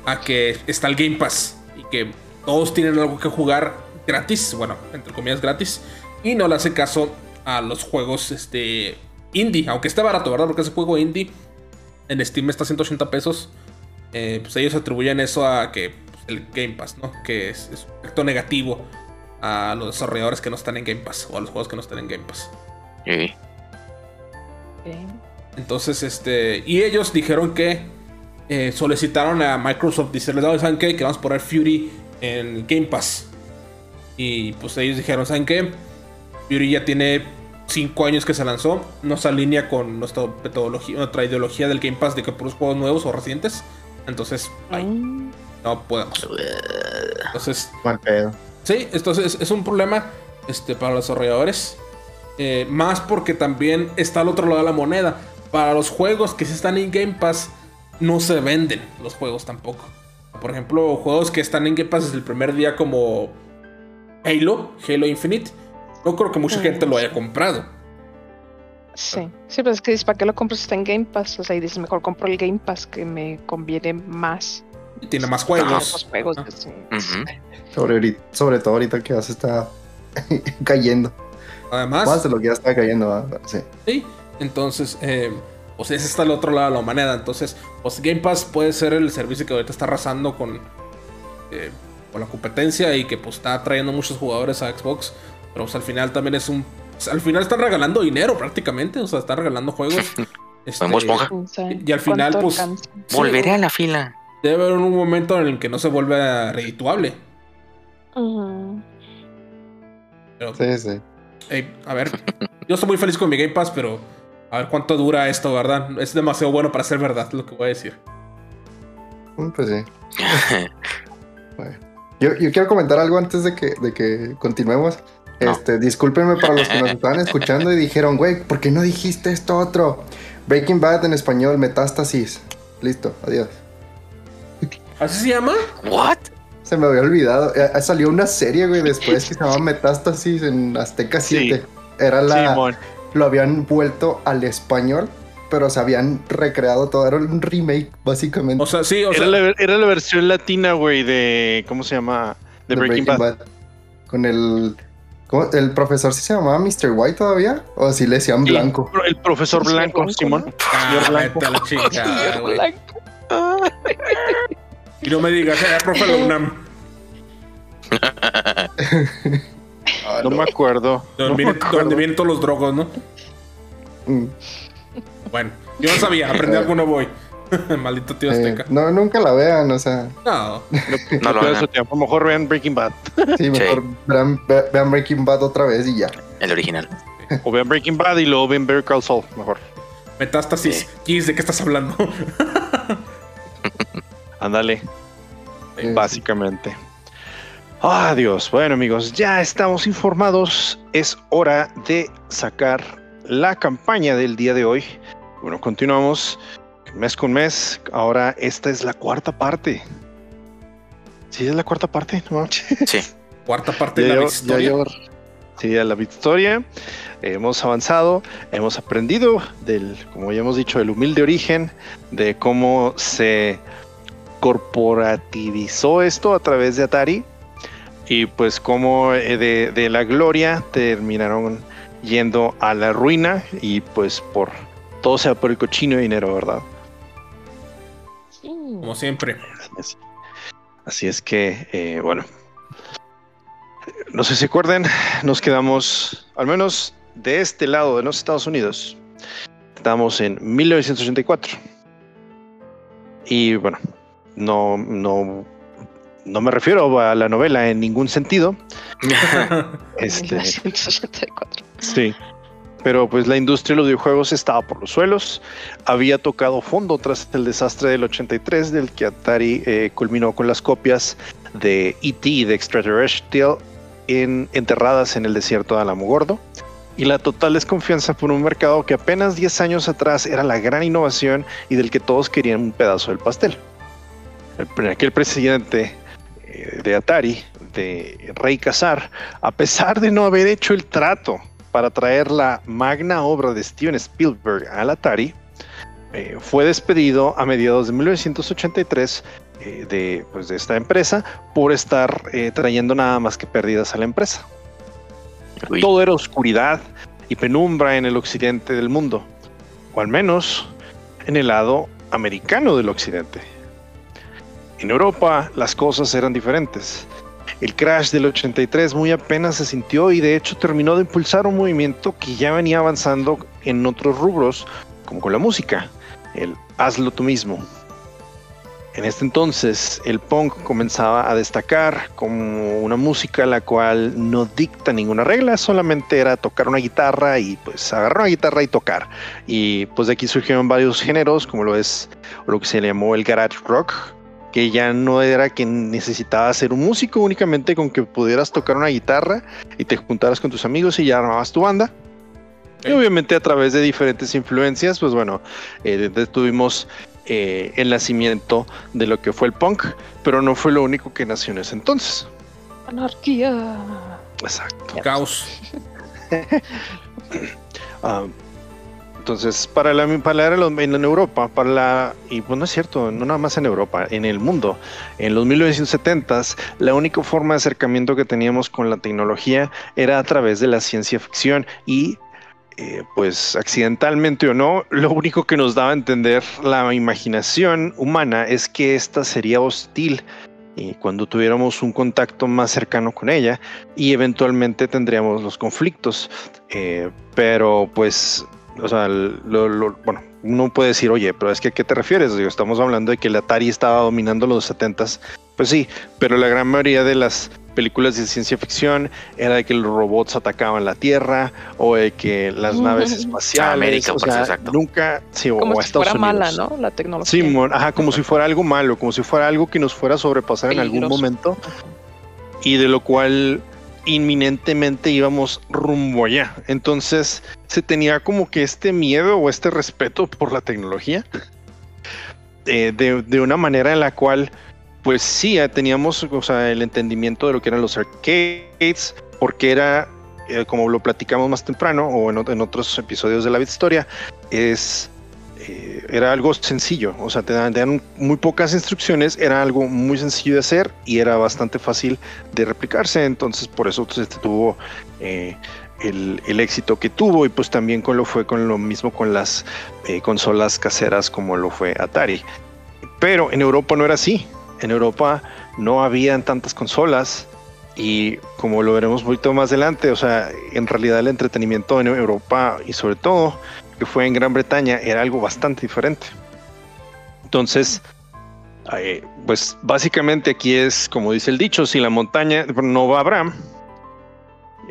a que está el Game Pass y que todos tienen algo que jugar gratis, bueno, entre comillas gratis, y no le hace caso a los juegos este, indie, aunque esté barato, ¿verdad? Porque ese juego indie en Steam está a 180 pesos, eh, pues ellos atribuyen eso a que pues, el Game Pass, ¿no? Que es, un efecto negativo a los desarrolladores que no están en Game Pass o a los juegos que no están en Game Pass. Entonces, este, y ellos dijeron que eh, solicitaron a Microsoft decirles, ¿saben qué? Que vamos a poner Fury en Game Pass. Y pues ellos dijeron, ¿saben qué? Fury ya tiene 5 años que se lanzó, no se alinea con nuestra metodología, nuestra ideología del Game Pass de que puros juegos nuevos o recientes. Entonces, mm. no podemos. Entonces, mal pedo. Sí, entonces es un problema este, para los desarrolladores. Eh, más porque también está al otro lado de la moneda. Para los juegos que sí están en Game Pass, no se venden los juegos tampoco. Por ejemplo, juegos que están en Game Pass desde el primer día como Halo, Halo Infinite. No creo que mucha gente lo haya comprado. Sí, sí, pero es que dices, ¿para qué lo compras si está en Game Pass? O sea, y dices, mejor compro el Game Pass que me conviene más. tiene más juegos. Más juegos sobre, sobre todo ahorita que ya se está cayendo. Además. Más de lo que ya está cayendo, Sí. Sí, entonces, eh, pues ese está al otro lado de la moneda. Entonces, pues Game Pass puede ser el servicio que ahorita está arrasando con, eh, con la competencia y que pues está trayendo muchos jugadores a Xbox. Pero pues al final también es un... Pues, al final están regalando dinero prácticamente. O sea, están regalando juegos. este, y al final pues... Volveré a la fila. Debe haber un momento en el que no se vuelve redituable. sí, sí. A ver, yo estoy muy feliz con mi Game Pass, pero a ver cuánto dura esto, ¿verdad? Es demasiado bueno para ser verdad, lo que voy a decir. Mm, pues sí. yo, quiero comentar algo antes de que, de que continuemos. Este, discúlpenme para los que nos estaban escuchando y dijeron, güey, ¿por qué no dijiste esto otro? Breaking Bad en español, Metástasis. Listo, adiós. ¿Así se llama? ¿What? Se me había olvidado. Eh, eh, salió una serie, güey, después que se llamaba Metástasis en Azteca 7. Era la, lo habían vuelto al español, pero se habían recreado todo. Era un remake, básicamente. O sea, sí, o sea. Era la, versión latina, güey, de. ¿Cómo se llama? De, Breaking, Bad. Con el. ¿El profesor sí se llamaba Mr. White todavía? ¿O si le decían blanco? El profesor blanco, Simón. Ah, blanco. La chica, y no me digas, era profe de UNAM. no, me acuerdo. Donde, vienen, todos los drogos, ¿no? Mm. Bueno, yo no sabía, aprendí algo no voy. Maldito tío Azteca. no, nunca la vean, o sea. No, no, no, su tiempo. mejor vean Breaking Bad. Sí, mejor Vean, vean, Breaking Bad otra vez y ya. El original. O vean Breaking Bad y luego ven Better Call Saul, mejor. Metástasis. Kiss, ¿de qué estás hablando? Ándale. Básicamente. Ah, Dios. Bueno, amigos, ya estamos informados. Es hora de sacar la campaña del día de hoy. Bueno, continuamos mes con mes. Ahora esta es la cuarta parte. Sí, es la cuarta parte, ¿no? Sí. Cuarta parte de la historia. Sí, de la historia. Hemos avanzado, hemos aprendido del, como ya hemos dicho, el humilde origen, de cómo se corporativizó esto a través de Atari y pues como eh, de, la gloria terminaron yendo a la ruina y pues por todo sea por el cochino de dinero, ¿verdad? Como siempre. Así es que, eh, bueno, no sé si acuerden, nos quedamos, al menos de este lado de los Estados Unidos, estamos en 1984. Y bueno, no, no, no me refiero a la novela en ningún sentido. este, 1984. Sí. Pero pues la industria de los videojuegos estaba por los suelos, había tocado fondo tras el desastre del 83 del que Atari eh, culminó con las copias de E.T. y de Extraterrestrial en, enterradas en el desierto de Alamogordo y la total desconfianza por un mercado que apenas 10 años atrás era la gran innovación y del que todos querían un pedazo del pastel. El, aquel presidente eh, de Atari, de Rey Casar, a pesar de no haber hecho el trato para traer la magna obra de Steven Spielberg al Atari, eh, fue despedido a mediados de 1983 eh, de, pues, de esta empresa por estar eh, trayendo nada más que pérdidas a la empresa. Uy. Todo era oscuridad y penumbra en el occidente del mundo, o al menos en el lado americano del occidente. En Europa las cosas eran diferentes. El crash del 83 muy apenas se sintió y de hecho terminó de impulsar un movimiento que ya venía avanzando en otros rubros, como con la música, el hazlo tú mismo. En este entonces el punk comenzaba a destacar como una música la cual no dicta ninguna regla, solamente era tocar una guitarra y pues agarrar una guitarra y tocar. Y pues de aquí surgieron varios géneros, como lo es lo que se llamó el garage rock, que ya no era que necesitabas ser un músico únicamente con que pudieras tocar una guitarra y te juntaras con tus amigos y ya armabas tu banda. Y obviamente a través de diferentes influencias, pues bueno, eh, tuvimos eh, el nacimiento de lo que fue el punk, pero no fue lo único que nació en ese entonces. Anarquía. Exacto. Caos. Ah, entonces, para la, para la en, Europa, para la, y pues no es cierto, no nada más en Europa, en el mundo, en los 1970s, la única forma de acercamiento que teníamos con la tecnología era a través de la ciencia ficción y eh, pues accidentalmente o no, lo único que nos daba a entender la imaginación humana es que esta sería hostil y cuando tuviéramos un contacto más cercano con ella y eventualmente tendríamos los conflictos. Eh, pero pues, o sea, lo, lo- bueno, uno puede decir, oye, pero es que ¿a qué te refieres? Digo, estamos hablando de que el Atari estaba dominando los 70s. Pues sí, pero la gran mayoría de las películas de ciencia ficción era de que los robots atacaban la Tierra o de que las naves espaciales. América, o pues, sea, exacto. nunca, sí, o Como si Estados fuera mala. ¿no? La tecnología. Sí, mon- ajá, como si fuera algo malo, como si fuera algo que nos fuera a sobrepasar en algún momento y de lo cual inminentemente íbamos rumbo allá. Entonces se tenía como que este miedo o este respeto por la tecnología eh, de, una manera en la cual, pues sí, eh, teníamos o sea, el entendimiento de lo que eran los arcades, porque era, eh, como lo platicamos más temprano o en, en otros episodios de la historia, es eh, era algo sencillo, o sea, te dan, muy pocas instrucciones, era algo muy sencillo de hacer y era bastante fácil de replicarse, entonces por eso tuvo eh, el, el éxito que tuvo y pues también con lo fue con lo mismo con las eh, consolas caseras como lo fue Atari. Pero en Europa no era así, en Europa no habían tantas consolas y como lo veremos un poquito más adelante, o sea, en realidad el entretenimiento en Europa y sobre todo que fue en Gran Bretaña era algo bastante diferente. Entonces, eh, pues básicamente aquí es como dice el dicho, si la montaña no va Abraham,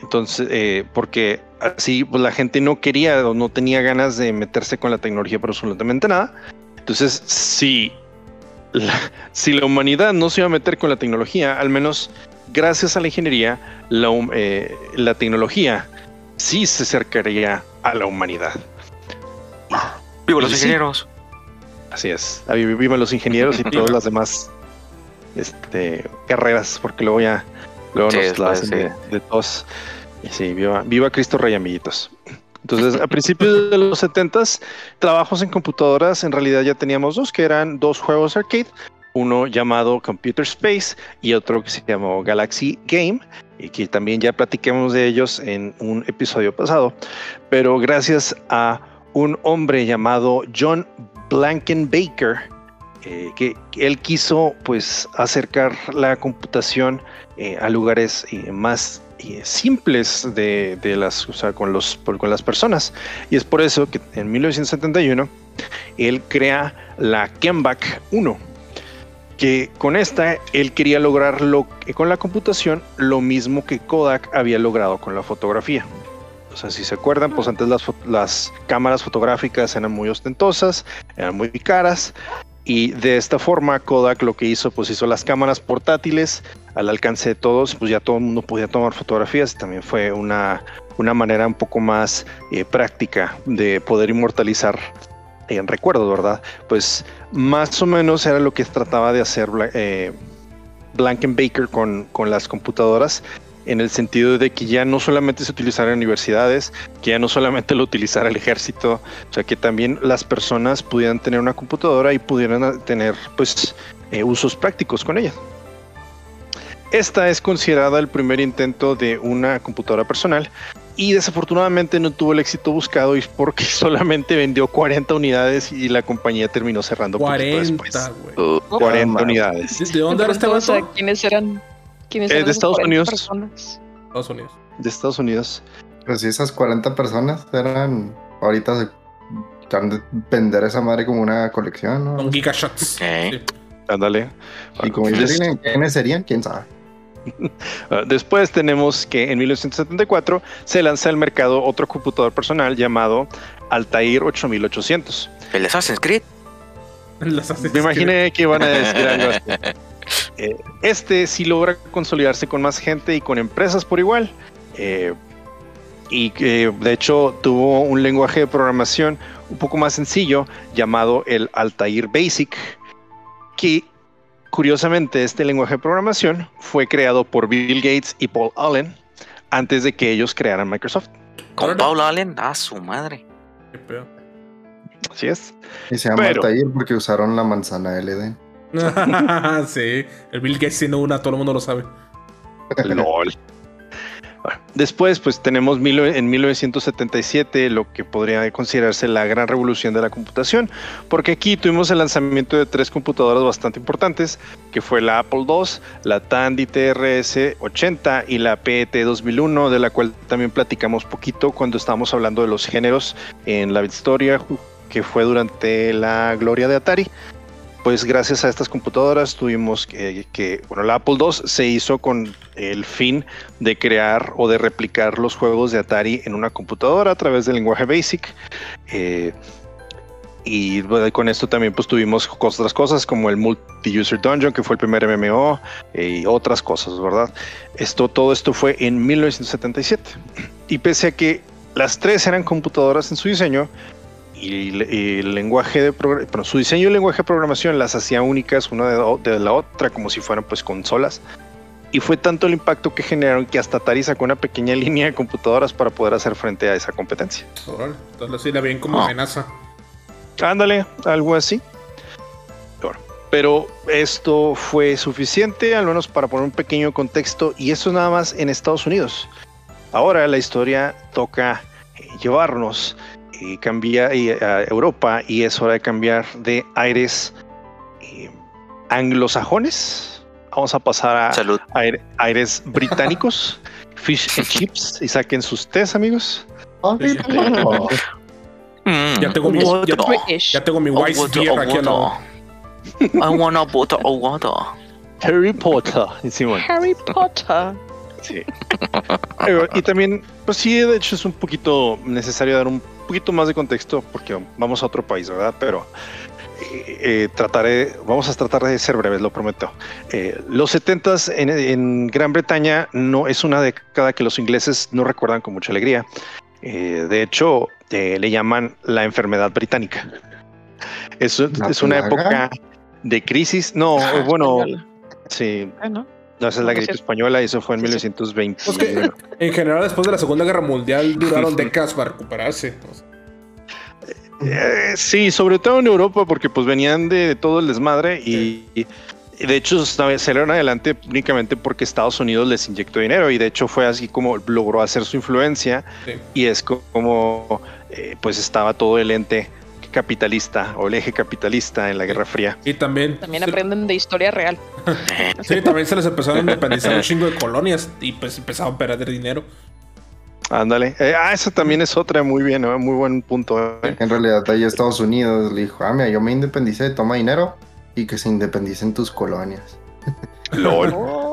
entonces, eh, porque así pues, la gente no quería o no tenía ganas de meterse con la tecnología por absolutamente nada. Entonces, si la, si la humanidad no se iba a meter con la tecnología, al menos gracias a la ingeniería, la, eh, la tecnología sí se acercaría a la humanidad. Vivo los Sí. ingenieros. Así es. Ahí Vivan los ingenieros y todas las demás este, carreras, porque luego ya luego Sí, nos la hacen sí. de, de tos. Y sí, viva, viva Cristo Rey, amiguitos. Entonces, a principios de los 70 trabajos en computadoras, en realidad ya teníamos dos, que eran dos juegos arcade, uno llamado Computer Space y otro que se llamó Galaxy Game, y que también ya platiquemos de ellos en un episodio pasado. Pero gracias a un hombre llamado John Blankenbaker, eh, que, él quiso pues acercar la computación eh, a lugares eh, más simples de, las, o sea, con, los, con las personas. Y es por eso que en 1971 él crea la Kenback 1, que con esta él quería lograr lo, con la computación lo mismo que Kodak había logrado con la fotografía. O sea, si se acuerdan, pues antes las, cámaras fotográficas eran muy ostentosas, eran muy caras, y de esta forma Kodak lo que hizo, pues hizo las cámaras portátiles al alcance de todos, pues ya todo el mundo podía tomar fotografías, también fue una, una manera un poco más eh, práctica de poder inmortalizar en recuerdos, ¿verdad? Pues más o menos era lo que trataba de hacer eh, Blankenbaker con, con las computadoras en el sentido de que ya no solamente se utilizara en universidades, que ya no solamente lo utilizara el ejército, o sea, que también las personas pudieran tener una computadora y pudieran tener pues eh, usos prácticos con ella. Esta es considerada el primer intento de una computadora personal y desafortunadamente no tuvo el éxito buscado y porque solamente vendió 40 unidades y la compañía terminó cerrando 40, después. 40 unidades. ¿De dónde era este vato? ¿Quiénes eran? ¿Quiénes Eh, de Estados 40 Unidos. personas? Estados Unidos. De Estados Unidos. Pues si esas 40 personas eran. Ahorita se. Han de vender esa madre como una colección, ¿no? Son gigashots. Ok. Sí. Ándale. Y como Des- dicen, ¿quiénes serían? ¿Quién sabe? Ah, Después tenemos que en 1974 se lanza al mercado otro computador personal llamado Altair 8800. El Assassin's Creed. Me imaginé que iban a decir algo así. Eh, Este sí logra consolidarse con más gente y con empresas por igual. Eh, y que de hecho tuvo un lenguaje de programación un poco más sencillo llamado el Altair Basic, que curiosamente este lenguaje de programación fue creado por Bill Gates y Paul Allen antes de que ellos crearan Microsoft. Con. Paul Allen. A su madre. Qué. Así es. Y se llama Pero- Altair porque usaron la manzana del Edén. sí, el Bill Gates siendo una, todo el mundo lo sabe. LOL. Después, pues tenemos mil- en 1977 lo que podría considerarse la gran revolución de la computación, porque aquí tuvimos el lanzamiento de tres computadoras bastante importantes, que fue la Apple II, la Tandy TRS-80 y la PET 2001, de la cual también platicamos poquito cuando estábamos hablando de los géneros en la historia, que fue durante la gloria de Atari pues gracias a estas computadoras tuvimos que, bueno, la Apple II se hizo con el fin de crear o de replicar los juegos de Atari en una computadora a través del lenguaje BASIC. eh, y con esto también pues tuvimos otras cosas como el Multi-User Dungeon, que fue el primer MMO, eh, y otras cosas, ¿verdad? Esto, todo esto fue en 1977. Y pese a que las tres eran computadoras en su diseño, y, le- y el lenguaje de pero su diseño y el lenguaje de programación las hacía únicas una de, la otra como si fueran pues consolas y fue tanto el impacto que generaron que hasta Atari sacó una pequeña línea de computadoras para poder hacer frente a esa competencia. Entonces sí la ven como Ah. amenaza. Ándale, algo así. Bueno, pero esto fue suficiente, al menos para poner un pequeño contexto, y eso nada más en Estados Unidos. Ahora la historia toca llevarnos y cambia a Europa y es hora de cambiar de aires eh, anglosajones. Vamos a pasar a Salud. aire- aires británicos. Fish and chips y saquen sus tés, amigos. Mm, Ya tengo mi- ya-. Ya tengo mi Oh, Wise water, Beer oh, aquí al lado. I wanna water, oh, water. Harry Potter. Harry Potter. Sí. Y también, pues sí, de hecho es un poquito necesario dar un poquito más de contexto porque vamos a otro país, ¿verdad? Pero eh, eh, trataré, vamos a tratar de ser breves, lo prometo. Eh, los 70s en, en Gran Bretaña no es una década que los ingleses no recuerdan con mucha alegría. Eh, de hecho, le llaman la enfermedad británica. Es, ¿La es una época de crisis. No, Ah, bueno, sí, Bueno, no, esa es la gripe pues española y eso fue en Sí, sí. 1920. Pues que en general después de la Segunda Guerra Mundial duraron décadas para recuperarse. O sea, Eh, sí, sobre todo en Europa, porque pues venían de todo el desmadre y, y de hecho salieron adelante únicamente porque Estados Unidos les inyectó dinero y de hecho fue así como logró hacer su influencia Sí. y es co- como eh, pues estaba todo el ente capitalista o el eje capitalista en la Guerra Fría. Y también. también aprenden de historia real. Sí, también se les empezaron a independizar un chingo de colonias y pues empezaban a perder dinero. Ándale. Eh, ah, eso también es otra muy bien, muy buen punto. ¿eh? En realidad, ahí Estados Unidos le dijo, ah, mira, yo me independicé, toma dinero y que se independicen tus colonias. LOL.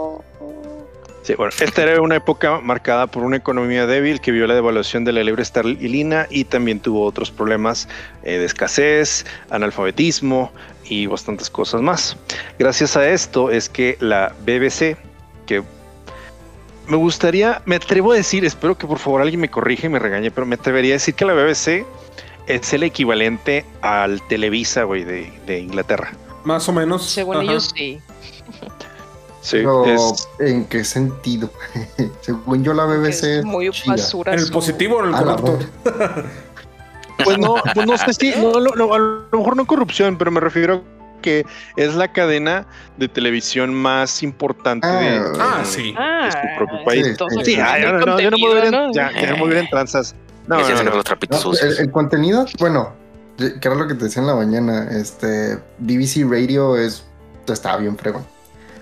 Sí, bueno, esta era una época marcada por una economía débil que vio la devaluación de la libra esterlina y también tuvo otros problemas eh, de escasez, analfabetismo y bastantes cosas más. Gracias a esto es que la BBC, que me gustaría, me atrevo a decir, espero que por favor alguien me corrija y me regañe, pero me atrevería a decir que la BBC es el equivalente al Televisa, güey, de, de Inglaterra. Más o menos. Según Ajá. ellos, sí. Sí, Pero, es- ¿en qué sentido? Según yo, la BBC Es muy chida. basura. ¿En el positivo o en el A la corrupto? Pues no, pues no sé si, no, no, no, a lo mejor no corrupción, pero me refiero a que es la cadena de televisión más importante de, Ah, Ah, sí. Ah, de su propio país. Sí, entonces, Sí, sí, ah, muy ya, no, no, yo no me voy a ver en, contenido, ya, ¿no? ya no me en tranzas. No, no, no. los trapitos No, sucios. el, el contenido, bueno, que era lo que te decía en la mañana, este, BBC Radio es, estaba bien fregón.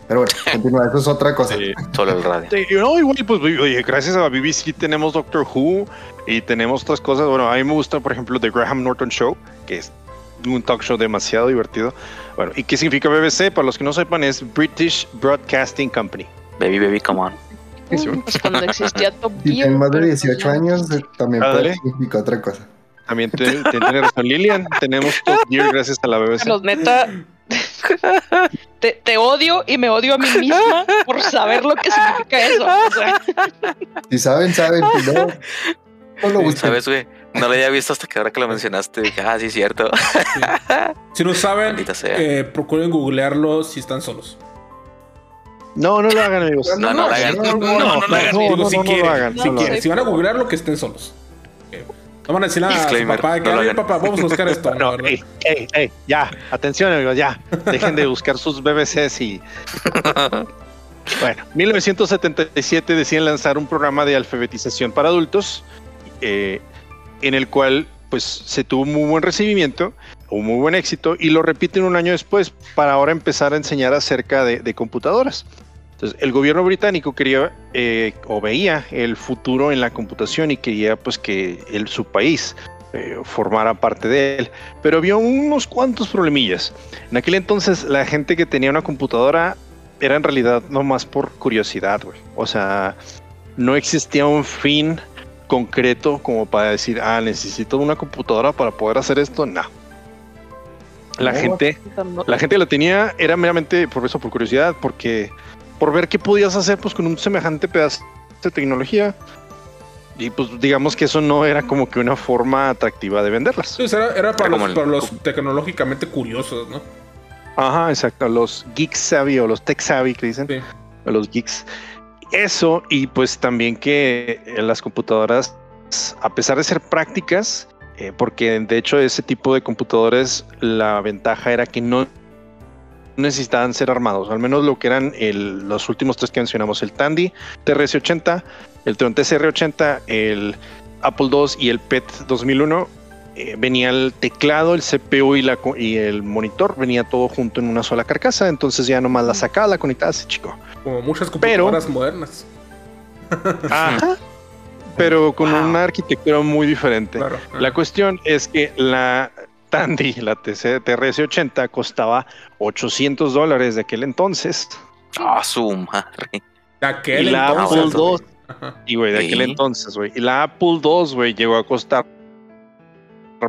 Pero bueno, continúa, eso es otra cosa. Sí. Solo el radio. Sí, no, igual, pues, oye, gracias a BBC tenemos Doctor Who y tenemos otras cosas. Bueno, a mí me gusta, por ejemplo, The Graham Norton Show, que es un talk show demasiado divertido. Bueno, ¿y qué significa BBC? Para los que no sepan, es British Broadcasting Company. Baby, baby, come on. Sí, bueno. Pues cuando existía Top Si Gear. tienes más de pero 18 pues, años, también Ándale. puede significar otra cosa. También te- te- tiene razón Lilian. Tenemos Top Gear gracias a la BBC. Carlos, neta. Te, te odio y me odio a mí misma por saber lo que significa eso. O sea, Si saben, saben. Si no, no lo busquen. ¿Sabes, güey? No lo había visto hasta que ahora que lo mencionaste. Dije, ah, sí, cierto. Si no saben, eh, procuren googlearlo si están solos. No, no lo hagan, amigos. No, no lo hagan. no, No, no, no lo hagan. No, Digo, no, si quieren, si van a googlearlo, que estén solos. Ok. No van a decir nada a su Disclaimer, papá, que no papá, vamos a buscar esto. No, ¿verdad? ey, ey, ey, ya, atención amigos, ya. Dejen de buscar sus BBCs y... Bueno, 1977 deciden lanzar un programa de alfabetización para adultos eh, en el cual pues se tuvo muy buen recibimiento, un muy buen éxito y lo repiten un año después para ahora empezar a enseñar acerca de, de computadoras. Entonces, el gobierno británico quería eh, o veía el futuro en la computación y quería pues que el, su país eh, formara parte de él, pero vio unos cuantos problemillas. En aquel entonces la gente que tenía una computadora era en realidad no más por curiosidad, güey. O sea, no existía un fin concreto como para decir, ah, necesito una computadora para poder hacer esto. No. La No. gente, la gente la tenía, era meramente por eso, por curiosidad, porque por ver qué podías hacer pues con un semejante pedazo de tecnología. Y pues digamos que eso no era como que una forma atractiva de venderlas. Sí, era, era para, Era los, el- para los tecnológicamente curiosos, ¿no? Ajá, exacto. Los geeks savvy o los tech savvy que dicen. Sí. los geeks. Eso y pues también que eh, las computadoras, a pesar de ser prácticas, eh, porque de hecho ese tipo de computadores, la ventaja era que no necesitaban ser armados, al menos lo que eran el- los últimos tres que mencionamos, el Tandy TRS-80, el Tron TCR-80, el Apple II y el PET 2001. eh, venía el teclado, el CPU y, la, y el monitor, venía todo junto en una sola carcasa, entonces ya nomás la sacaba, la conectabas, chico. Como muchas Pero- computadoras modernas. Ajá. Pero con Wow. una arquitectura muy diferente. Claro. La cuestión es que la Tandy, la TC TRS-80, costaba 800 dólares de aquel entonces. Ah, su madre. De aquel y la entonces, Apple güey. II, Ajá. y güey, de aquel entonces, güey. Y la Apple II, güey, llegó a costar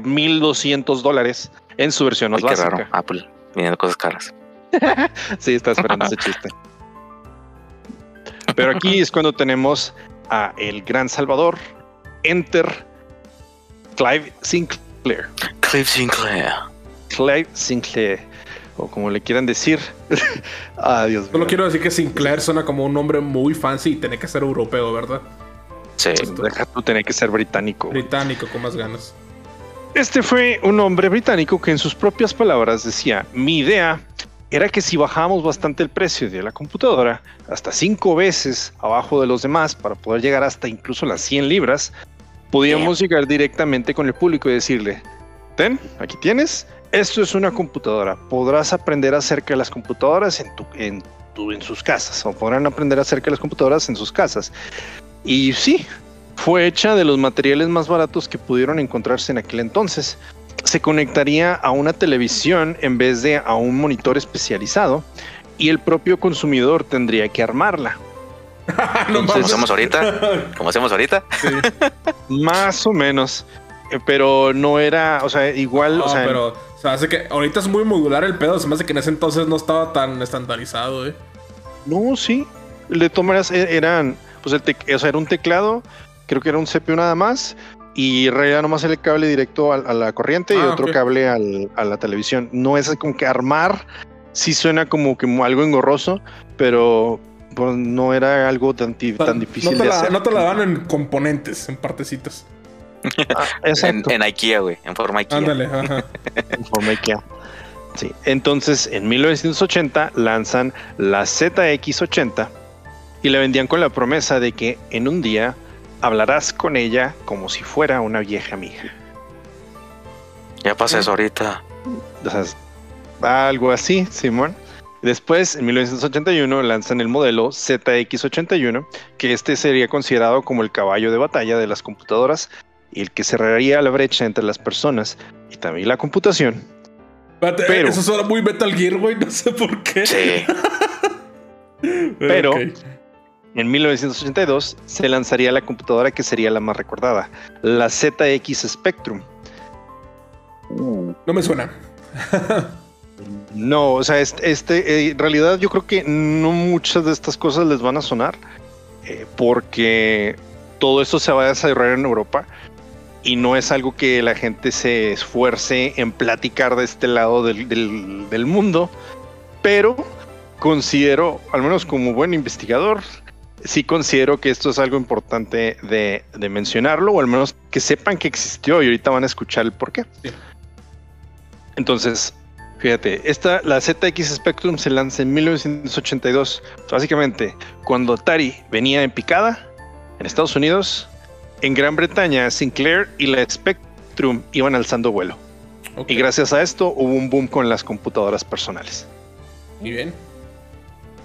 1200 dólares en su versión Ay, más qué raro. básica. Apple, viniendo cosas caras. Sí, está esperando ese chiste. Pero aquí es cuando tenemos a el gran Salvador, Enter Clive Sinclair. Clive Sinclair. Clive Sinclair, o como le quieran decir. ah, Dios Solo mío. quiero decir que Sinclair suena como un nombre muy fancy y tiene que ser europeo, ¿verdad? Sí. Deja tú tener que ser británico. Británico, con más ganas. Este fue un hombre británico que en sus propias palabras decía, mi idea era que si bajábamos bastante el precio de la computadora, hasta cinco veces abajo de los demás, para poder llegar hasta incluso las 100 libras, podíamos llegar directamente con el público y decirle, ten, aquí tienes, esto es una computadora, podrás aprender acerca de las computadoras en, tu, en, tu, en sus casas, o podrán aprender acerca de las computadoras en sus casas. Y sí, fue hecha de los materiales más baratos que pudieron encontrarse en aquel entonces. Se conectaría a una televisión en vez de a un monitor especializado y el propio consumidor tendría que armarla. hacemos ahorita. Como hacemos ahorita. Más o menos. Eh, pero no era, o sea, igual. o sea, pero, o sea, hace que ahorita es muy modular el pedo. Se me hace que en ese entonces no estaba tan estandarizado, eh. No, sí. De todas e, eran, pues el o sea, era un teclado, creo que era un CPU nada más. Y en realidad nomás el cable directo a, la corriente y ah, otro cable a la televisión. No es como que armar, sí suena como que algo engorroso, pero pues, no era algo tan, tan difícil no de hacer. No te la dan en componentes, en partecitas. Ah, en, IKEA, güey, en forma IKEA. Ándale, ajá. en forma IKEA. Sí, entonces en 1980 lanzan la ZX80 y la vendían con la promesa de que en un día hablarás con ella como si fuera una vieja amiga. Ya pasa eso ahorita. Algo así, Simón. Después, en 1981, lanzan el modelo ZX81, que este sería considerado como el caballo de batalla de las computadoras y el que cerraría la brecha entre las personas y también la computación. pero, eso suena muy Metal Gear, güey, no sé por qué. Sí. pero en 1982 se lanzaría la computadora que sería la más recordada, la ZX Spectrum. No me suena. No, o sea, este, este, en realidad yo creo que no muchas de estas cosas les van a sonar eh, porque todo esto se va a desarrollar en Europa y no es algo que la gente se esfuerce en platicar de este lado del, mundo, pero considero, al menos como buen investigador, sí considero que esto es algo importante de, mencionarlo, o al menos que sepan que existió y ahorita van a escuchar el por qué. Entonces, Fíjate, esta, la ZX Spectrum se lanza en 1982. Básicamente, cuando Atari venía en picada en Estados Unidos, en Gran Bretaña, Sinclair y la Spectrum iban alzando vuelo. Y gracias a esto hubo un boom con las computadoras personales. Muy bien.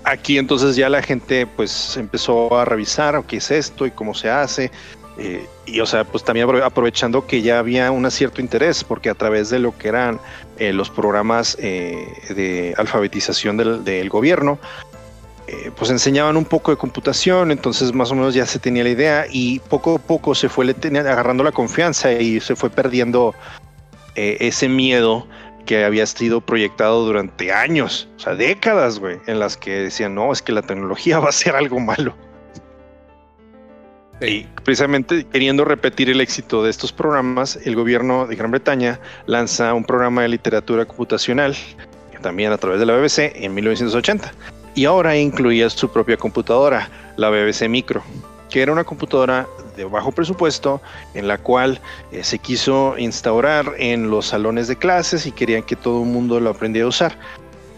Aquí entonces ya la gente pues empezó a revisar qué es esto y cómo se hace. Eh, y o sea, pues también aprovechando que ya había un cierto interés, porque a través de lo que eran eh, los programas eh, de alfabetización del, gobierno, pues enseñaban un poco de computación, entonces más o menos ya se tenía la idea y poco a poco se fue agarrando la confianza y se fue perdiendo ese miedo que había sido proyectado durante años, o sea, décadas, güey, en las que decían, no, es que la tecnología va a ser algo malo. Y precisamente queriendo repetir el éxito de estos programas, el gobierno de Gran Bretaña lanza un programa de literatura computacional, también a través de la BBC, en 1980. Y ahora incluía su propia computadora, la BBC Micro, que era una computadora de bajo presupuesto en la cual eh, se quiso instaurar en los salones de clases y querían que todo el mundo lo aprendiera a usar.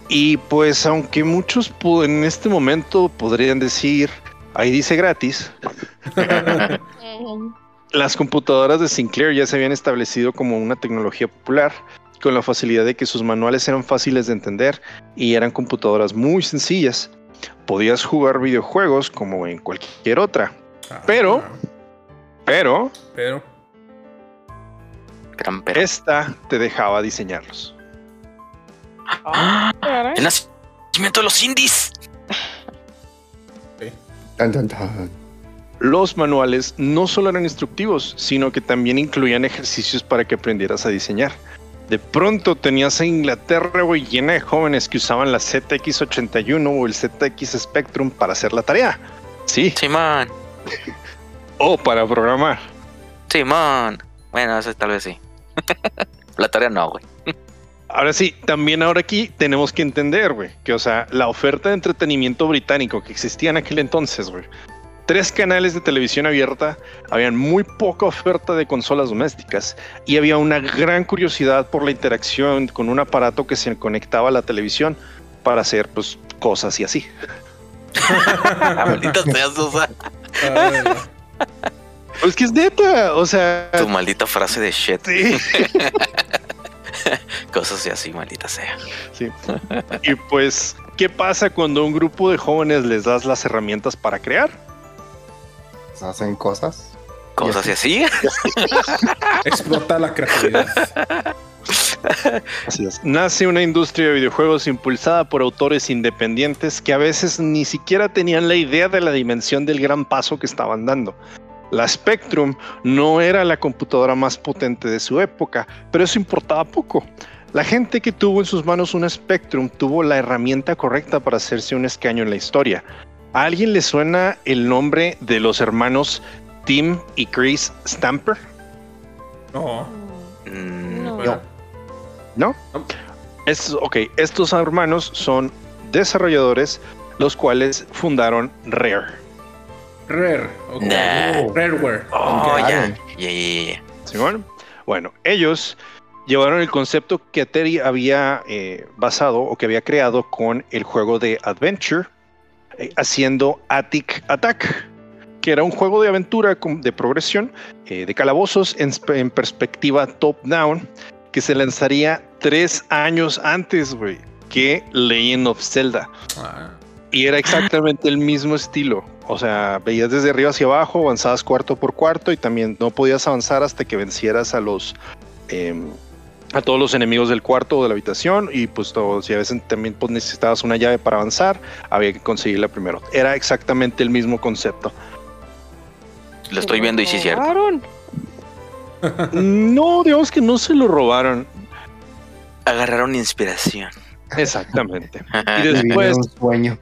Y pues aunque muchos en este momento podrían decir Ahí dice gratis. Las computadoras de Sinclair ya se habían establecido como una tecnología popular, con la facilidad de que sus manuales eran fáciles de entender y eran computadoras muy sencillas. Podías jugar videojuegos como en cualquier otra. Ah, pero, pero, pero, esta te dejaba diseñarlos. Ah, el nacimiento de los indies. Los manuales no solo eran instructivos, sino que también incluían ejercicios para que aprendieras a diseñar. De pronto tenías a Inglaterra llena de jóvenes que usaban la ZX81 o el ZX Spectrum para hacer la tarea. Sí. Simón. o para programar. Simón. Bueno, eso tal vez sí. la tarea no, güey. Ahora sí, también ahora aquí tenemos que entender, güey, que o sea, la oferta de entretenimiento británico que existía en aquel entonces, güey. Tres canales de televisión abierta, habían muy poca oferta de consolas domésticas y había una gran curiosidad por la interacción con un aparato que se conectaba a la televisión para hacer pues cosas y así. Maldita seas, Susa. Pues que es neta, o sea. Tu maldita frase de shit. Sí. Cosas así, maldita sea. Sí. y pues, ¿qué pasa cuando un grupo de jóvenes les das las herramientas para crear? Hacen cosas. Cosas así. Explota la creatividad. Así es. Nace una industria de videojuegos impulsada por autores independientes que a veces ni siquiera tenían la idea de la dimensión del gran paso que estaban dando. La Spectrum no era la computadora más potente de su época, pero eso importaba poco. La gente que tuvo en sus manos una Spectrum tuvo la herramienta correcta para hacerse un escaño en la historia. ¿A alguien le suena el nombre de los hermanos Tim y Chris Stamper? No. Mm, No. No. ¿No? Es, ok, estos hermanos son desarrolladores, los cuales fundaron Rare. Rare. ok. Nah. Rareware. Oh, ya. Claro. Ya, ya, ya. ¿Simón? Bueno, ellos llevaron el concepto que Terry había eh, basado o que había creado con el juego de Adventure, haciendo Attic Attack, que era un juego de aventura de progresión, eh, de calabozos en perspectiva top-down, que se lanzaría tres años antes, güey, que Legend of Zelda. Ah. Y era exactamente el mismo estilo. O sea, veías desde arriba hacia abajo, avanzabas cuarto por cuarto y también no podías avanzar hasta que vencieras a los em, a todos los enemigos del cuarto o de la habitación. Y pues todo, si a veces también pues, necesitabas una llave para avanzar, había que conseguirla primero. Era exactamente el mismo concepto. Lo estoy viendo y sí es cierto. robaron. No, digamos que no se lo robaron. Agarraron inspiración. Exactamente. Y después un sueño.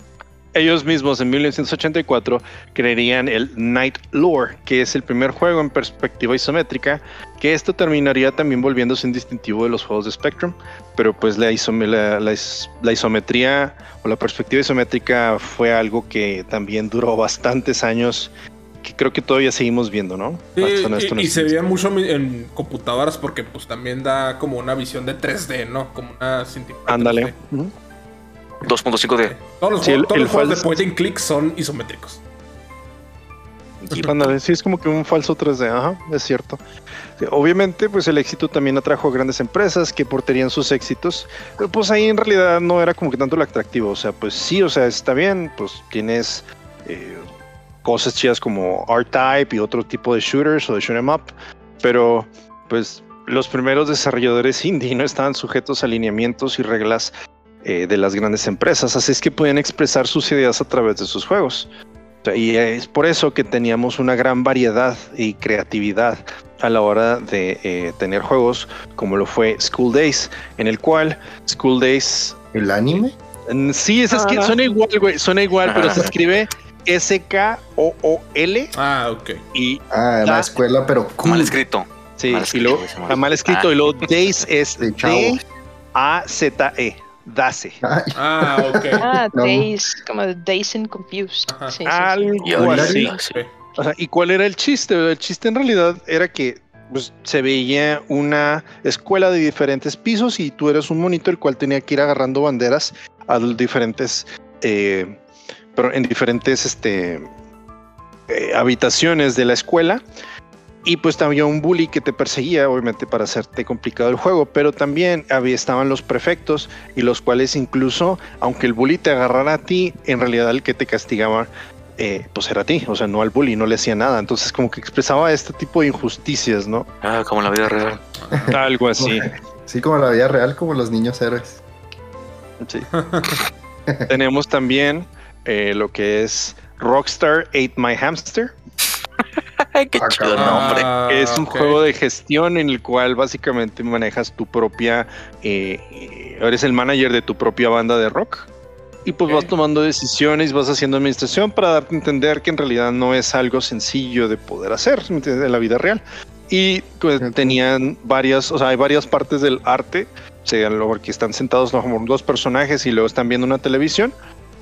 Ellos mismos en 1984 crearían el Night Lore, que es el primer juego en perspectiva isométrica, que esto terminaría también volviéndose un distintivo de los juegos de Spectrum, pero pues la, la- la is- la isometría o la perspectiva isométrica fue algo que también duró bastantes años, que creo que todavía seguimos viendo, ¿no? Sí, y, se veía mucho en computadoras porque pues también da como una visión de 3D, ¿no? Como una. Ándale. 3D. Ujú. 2.5 de. Todos los, Sí, juegos, el- todos el los juegos de point and click son isométricos. Ándale, sí, es como que un falso 3D, ajá, es cierto. Obviamente, pues el éxito también atrajo a grandes empresas que portarían sus éxitos, pero pues ahí en realidad no era como que tanto lo atractivo, o sea, pues sí, o sea, está bien, pues tienes eh, cosas chidas como R-Type y otro tipo de shooters o de shoot 'em up, pero pues los primeros desarrolladores indie no estaban sujetos a alineamientos y reglas eh, de las grandes empresas, así es que podían expresar sus ideas a través de sus juegos. O sea, Y es por eso que teníamos una gran variedad y creatividad a la hora de eh, tener juegos como lo fue School Days, en el cual School Days... ¿El anime? mm, Sí, es, es que suena igual, güey, suena igual, pero se escribe S-K-O-O-L Ah, ok. y Ah, la escuela, pero Mal escrito. sí, Mal y escrito, luego ese mal. ah, escrito Ah. y luego Days es. D-A-Z-E, Dace. Ay, Ah, ok. Ah, No. Days, como Days and Confused. Sí, sí. Algo así. O sea, ¿y cuál era el chiste? El chiste en realidad era que pues, se veía una escuela de diferentes pisos y tú eres un monito el cual tenía que ir agarrando banderas a los diferentes, eh, pero en diferentes este, eh, habitaciones de la escuela. Y pues también un bully que te perseguía, obviamente, para hacerte complicado el juego. Pero también había, estaban los prefectos y los cuales incluso, aunque el bully te agarrara a ti, en realidad el que te castigaba eh, pues era a ti, o sea, no al bully, no le hacía nada. Entonces como que expresaba este tipo de injusticias, ¿no? Ah, como la vida real. Algo así. Sí, como la vida real, como los niños héroes. Sí. Tenemos también eh, lo que es Rockstar Ate My Hamster, Ay, qué chido nombre. Ah, es un juego de gestión en el cual básicamente manejas tu propia, eh, eres el manager de tu propia banda de rock. Y pues vas tomando decisiones, vas haciendo administración para darte a entender que en realidad no es algo sencillo de poder hacer en la vida real. Y pues, tenían varias, o sea, hay varias partes del arte, o sea, lo- porque están sentados como dos personajes y luego están viendo una televisión.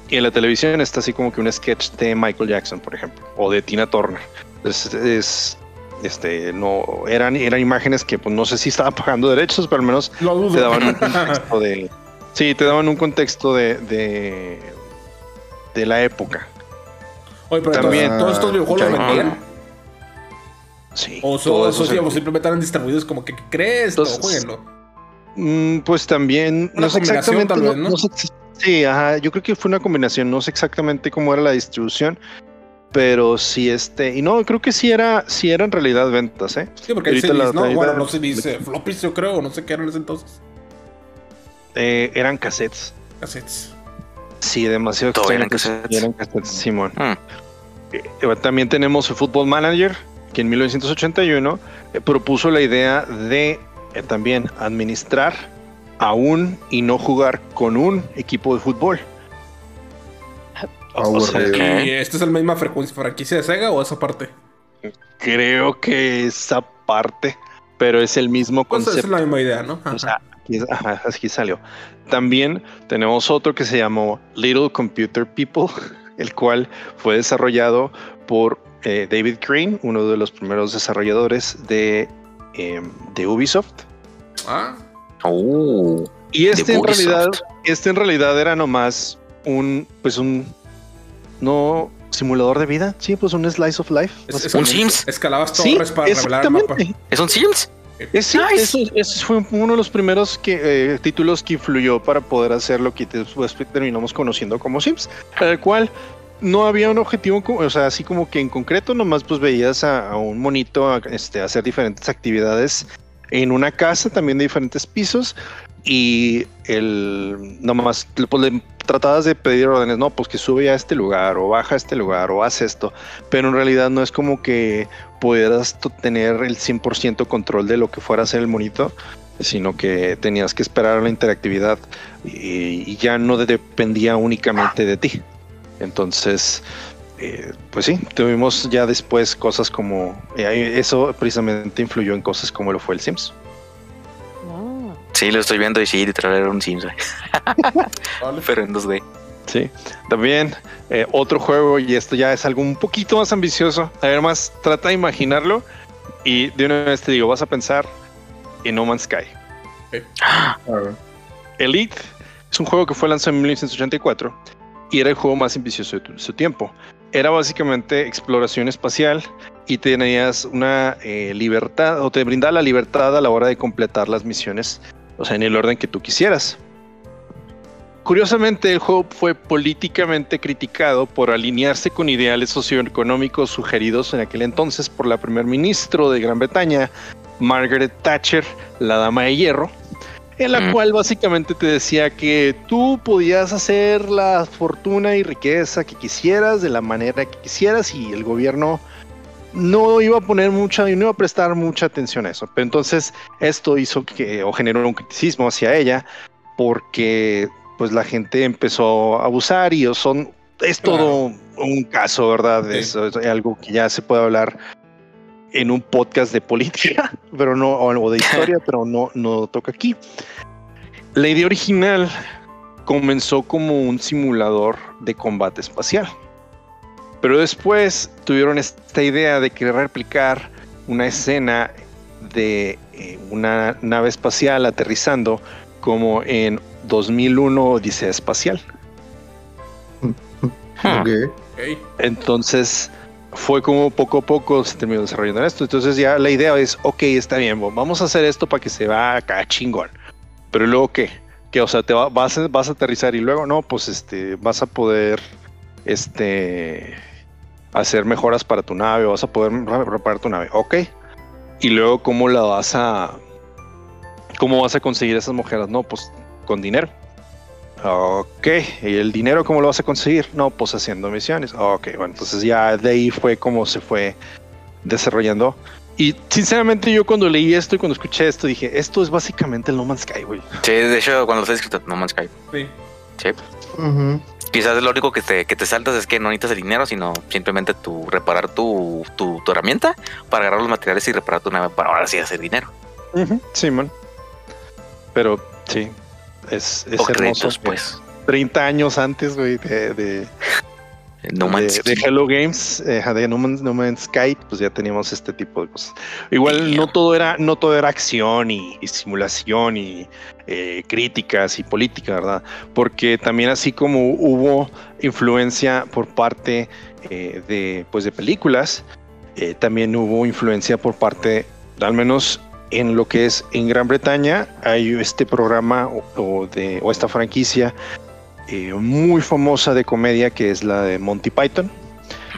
Y en la televisión está así como que un sketch de Michael Jackson, por ejemplo, o de Tina Turner. Es, es- este, no, eran, eran imágenes que pues, no sé si estaban pagando derechos, pero al menos te daban un contexto de. Sí, te daban un contexto de. de, de la época. Oye, pero También. todos estos videojuegos los vendían. Sí. O son, eso digamos, simplemente eran distribuidos como que ¿qué crees, jueguenlo. Mm, pues también. Una no sé exactamente. tal vez, ¿no? sé ex- sí, ajá. Yo creo que fue una combinación. No sé exactamente cómo era la distribución. Pero sí este y no creo que sí era sí era en realidad ventas eh Sí, porque hay Ahorita CDs, la ¿no? Bueno, no se dice floppies, yo creo, no sé qué eran en ese entonces. Eh, eran cassettes Cassettes. sí demasiado Todo eran cassettes. eran cassettes Simón Mm. Eh, también tenemos el Football Manager que en 1981 eh, propuso la idea de eh, también administrar aún y no jugar con un equipo de fútbol O sea. ¿Y esta es la misma frecuencia franquicia de Sega o esa parte? creo que esa parte pero es el mismo Pues concepto es la misma idea, ¿no? Ajá. O sea, aquí, ajá, aquí salió. También tenemos otro que se llamó Little Computer People, el cual fue desarrollado por eh, David Crane, uno de los primeros desarrolladores de, em, de Ubisoft. Ah, Uh, Y este en realidad, este en realidad era nomás un, pues un, no simulador de vida, sí, pues un slice of life. es- es- ¿Un Sims? Escalabas Sí, torres para revelar el mapa. exactamente. ¿Es un Sims? Es, sí, Nice. eso, eso fue uno de los primeros que, eh, títulos que influyó para poder hacer lo que después terminamos conociendo como Sims, el cual no había un objetivo, o sea, así como que en concreto nomás pues veías a, a un monito a, este, hacer diferentes actividades en una casa también de diferentes pisos y el nomás pues, le tratabas de pedir órdenes, no, pues que sube a este lugar o baja a este lugar o haz esto, pero en realidad no es como que pudieras tener el 100% control de lo que fuera a ser el monito, sino que tenías que esperar la interactividad y, y ya no dependía únicamente de ti. Entonces, eh, pues sí, tuvimos ya después cosas como eh, eso precisamente influyó en cosas como lo fue el Sims. Ah. Sí, lo estoy viendo y sí, literal era un Sims, pero en 2D. Sí, también eh, otro juego y esto ya es algo un poquito más ambicioso. Además, trata de imaginarlo y de una vez te digo, vas a pensar en No Man's Sky. A ver. Elite es un juego que fue lanzado en 1984 y era el juego más ambicioso de su tiempo. Era básicamente exploración espacial y tenías una eh, libertad o te brindaba la libertad a la hora de completar las misiones, o sea, en el orden que tú quisieras. Curiosamente, el juego fue políticamente criticado por alinearse con ideales socioeconómicos sugeridos en aquel entonces por la primer ministro de Gran Bretaña, Margaret Thatcher, la dama de hierro, en la Mm. cual básicamente te decía que tú podías hacer la fortuna y riqueza que quisieras de la manera que quisieras y el gobierno no iba a poner mucha y no iba a prestar mucha atención a eso. Pero entonces esto hizo que o generó un criticismo hacia ella porque pues la gente empezó a abusar y son es todo un caso, ¿verdad? Eso es algo que ya se puede hablar en un podcast de política, pero no, o de historia, pero no, no toca aquí. La idea original comenzó como un simulador de combate espacial. Pero después tuvieron esta idea de querer replicar una escena de eh, una nave espacial aterrizando como en 2001 Odisea Espacial. Hmm. Entonces fue como poco a poco se terminó desarrollando esto. Entonces ya la idea es, ok, está bien, vamos a hacer esto para que se va acá chingón. Pero luego qué? Que o sea, te va- vas, a, vas a aterrizar y luego no, pues este, vas a poder este hacer mejoras para tu nave, vas a poder re- reparar tu nave, ok. Y luego cómo la vas a cómo vas a conseguir esas mujeres, no, pues con dinero. Ok, ¿y el dinero cómo lo vas a conseguir? No, pues haciendo misiones. Ok, bueno, entonces ya de ahí fue como se fue desarrollando. Y sinceramente yo cuando leí esto y cuando escuché esto dije, esto es básicamente el No Man's Sky, güey. Sí, de hecho, cuando está escrito No Man's Sky. Sí. Sí. Quizás lo único que te, que te saltas es que no necesitas el dinero, sino simplemente tu reparar tu, tu, tu herramienta para agarrar los materiales y reparar tu nave para ahora sí hacer dinero. Sí, man. Pero sí, es, es o hermoso. créditos, que pues. 30 años antes, güey, de, de, No Man's de, de. Hello Games, eh, de no Man's, No Man's Sky, pues ya teníamos este tipo de cosas. Igual Yeah. no todo era, no todo era acción y, y simulación y eh, críticas y política, ¿verdad? Porque también así como hubo influencia por parte eh, de, pues de películas, también hubo influencia por parte, al menos en lo que es en Gran Bretaña, hay este programa o, o de, o esta franquicia eh, muy famosa de comedia que es la de Monty Python,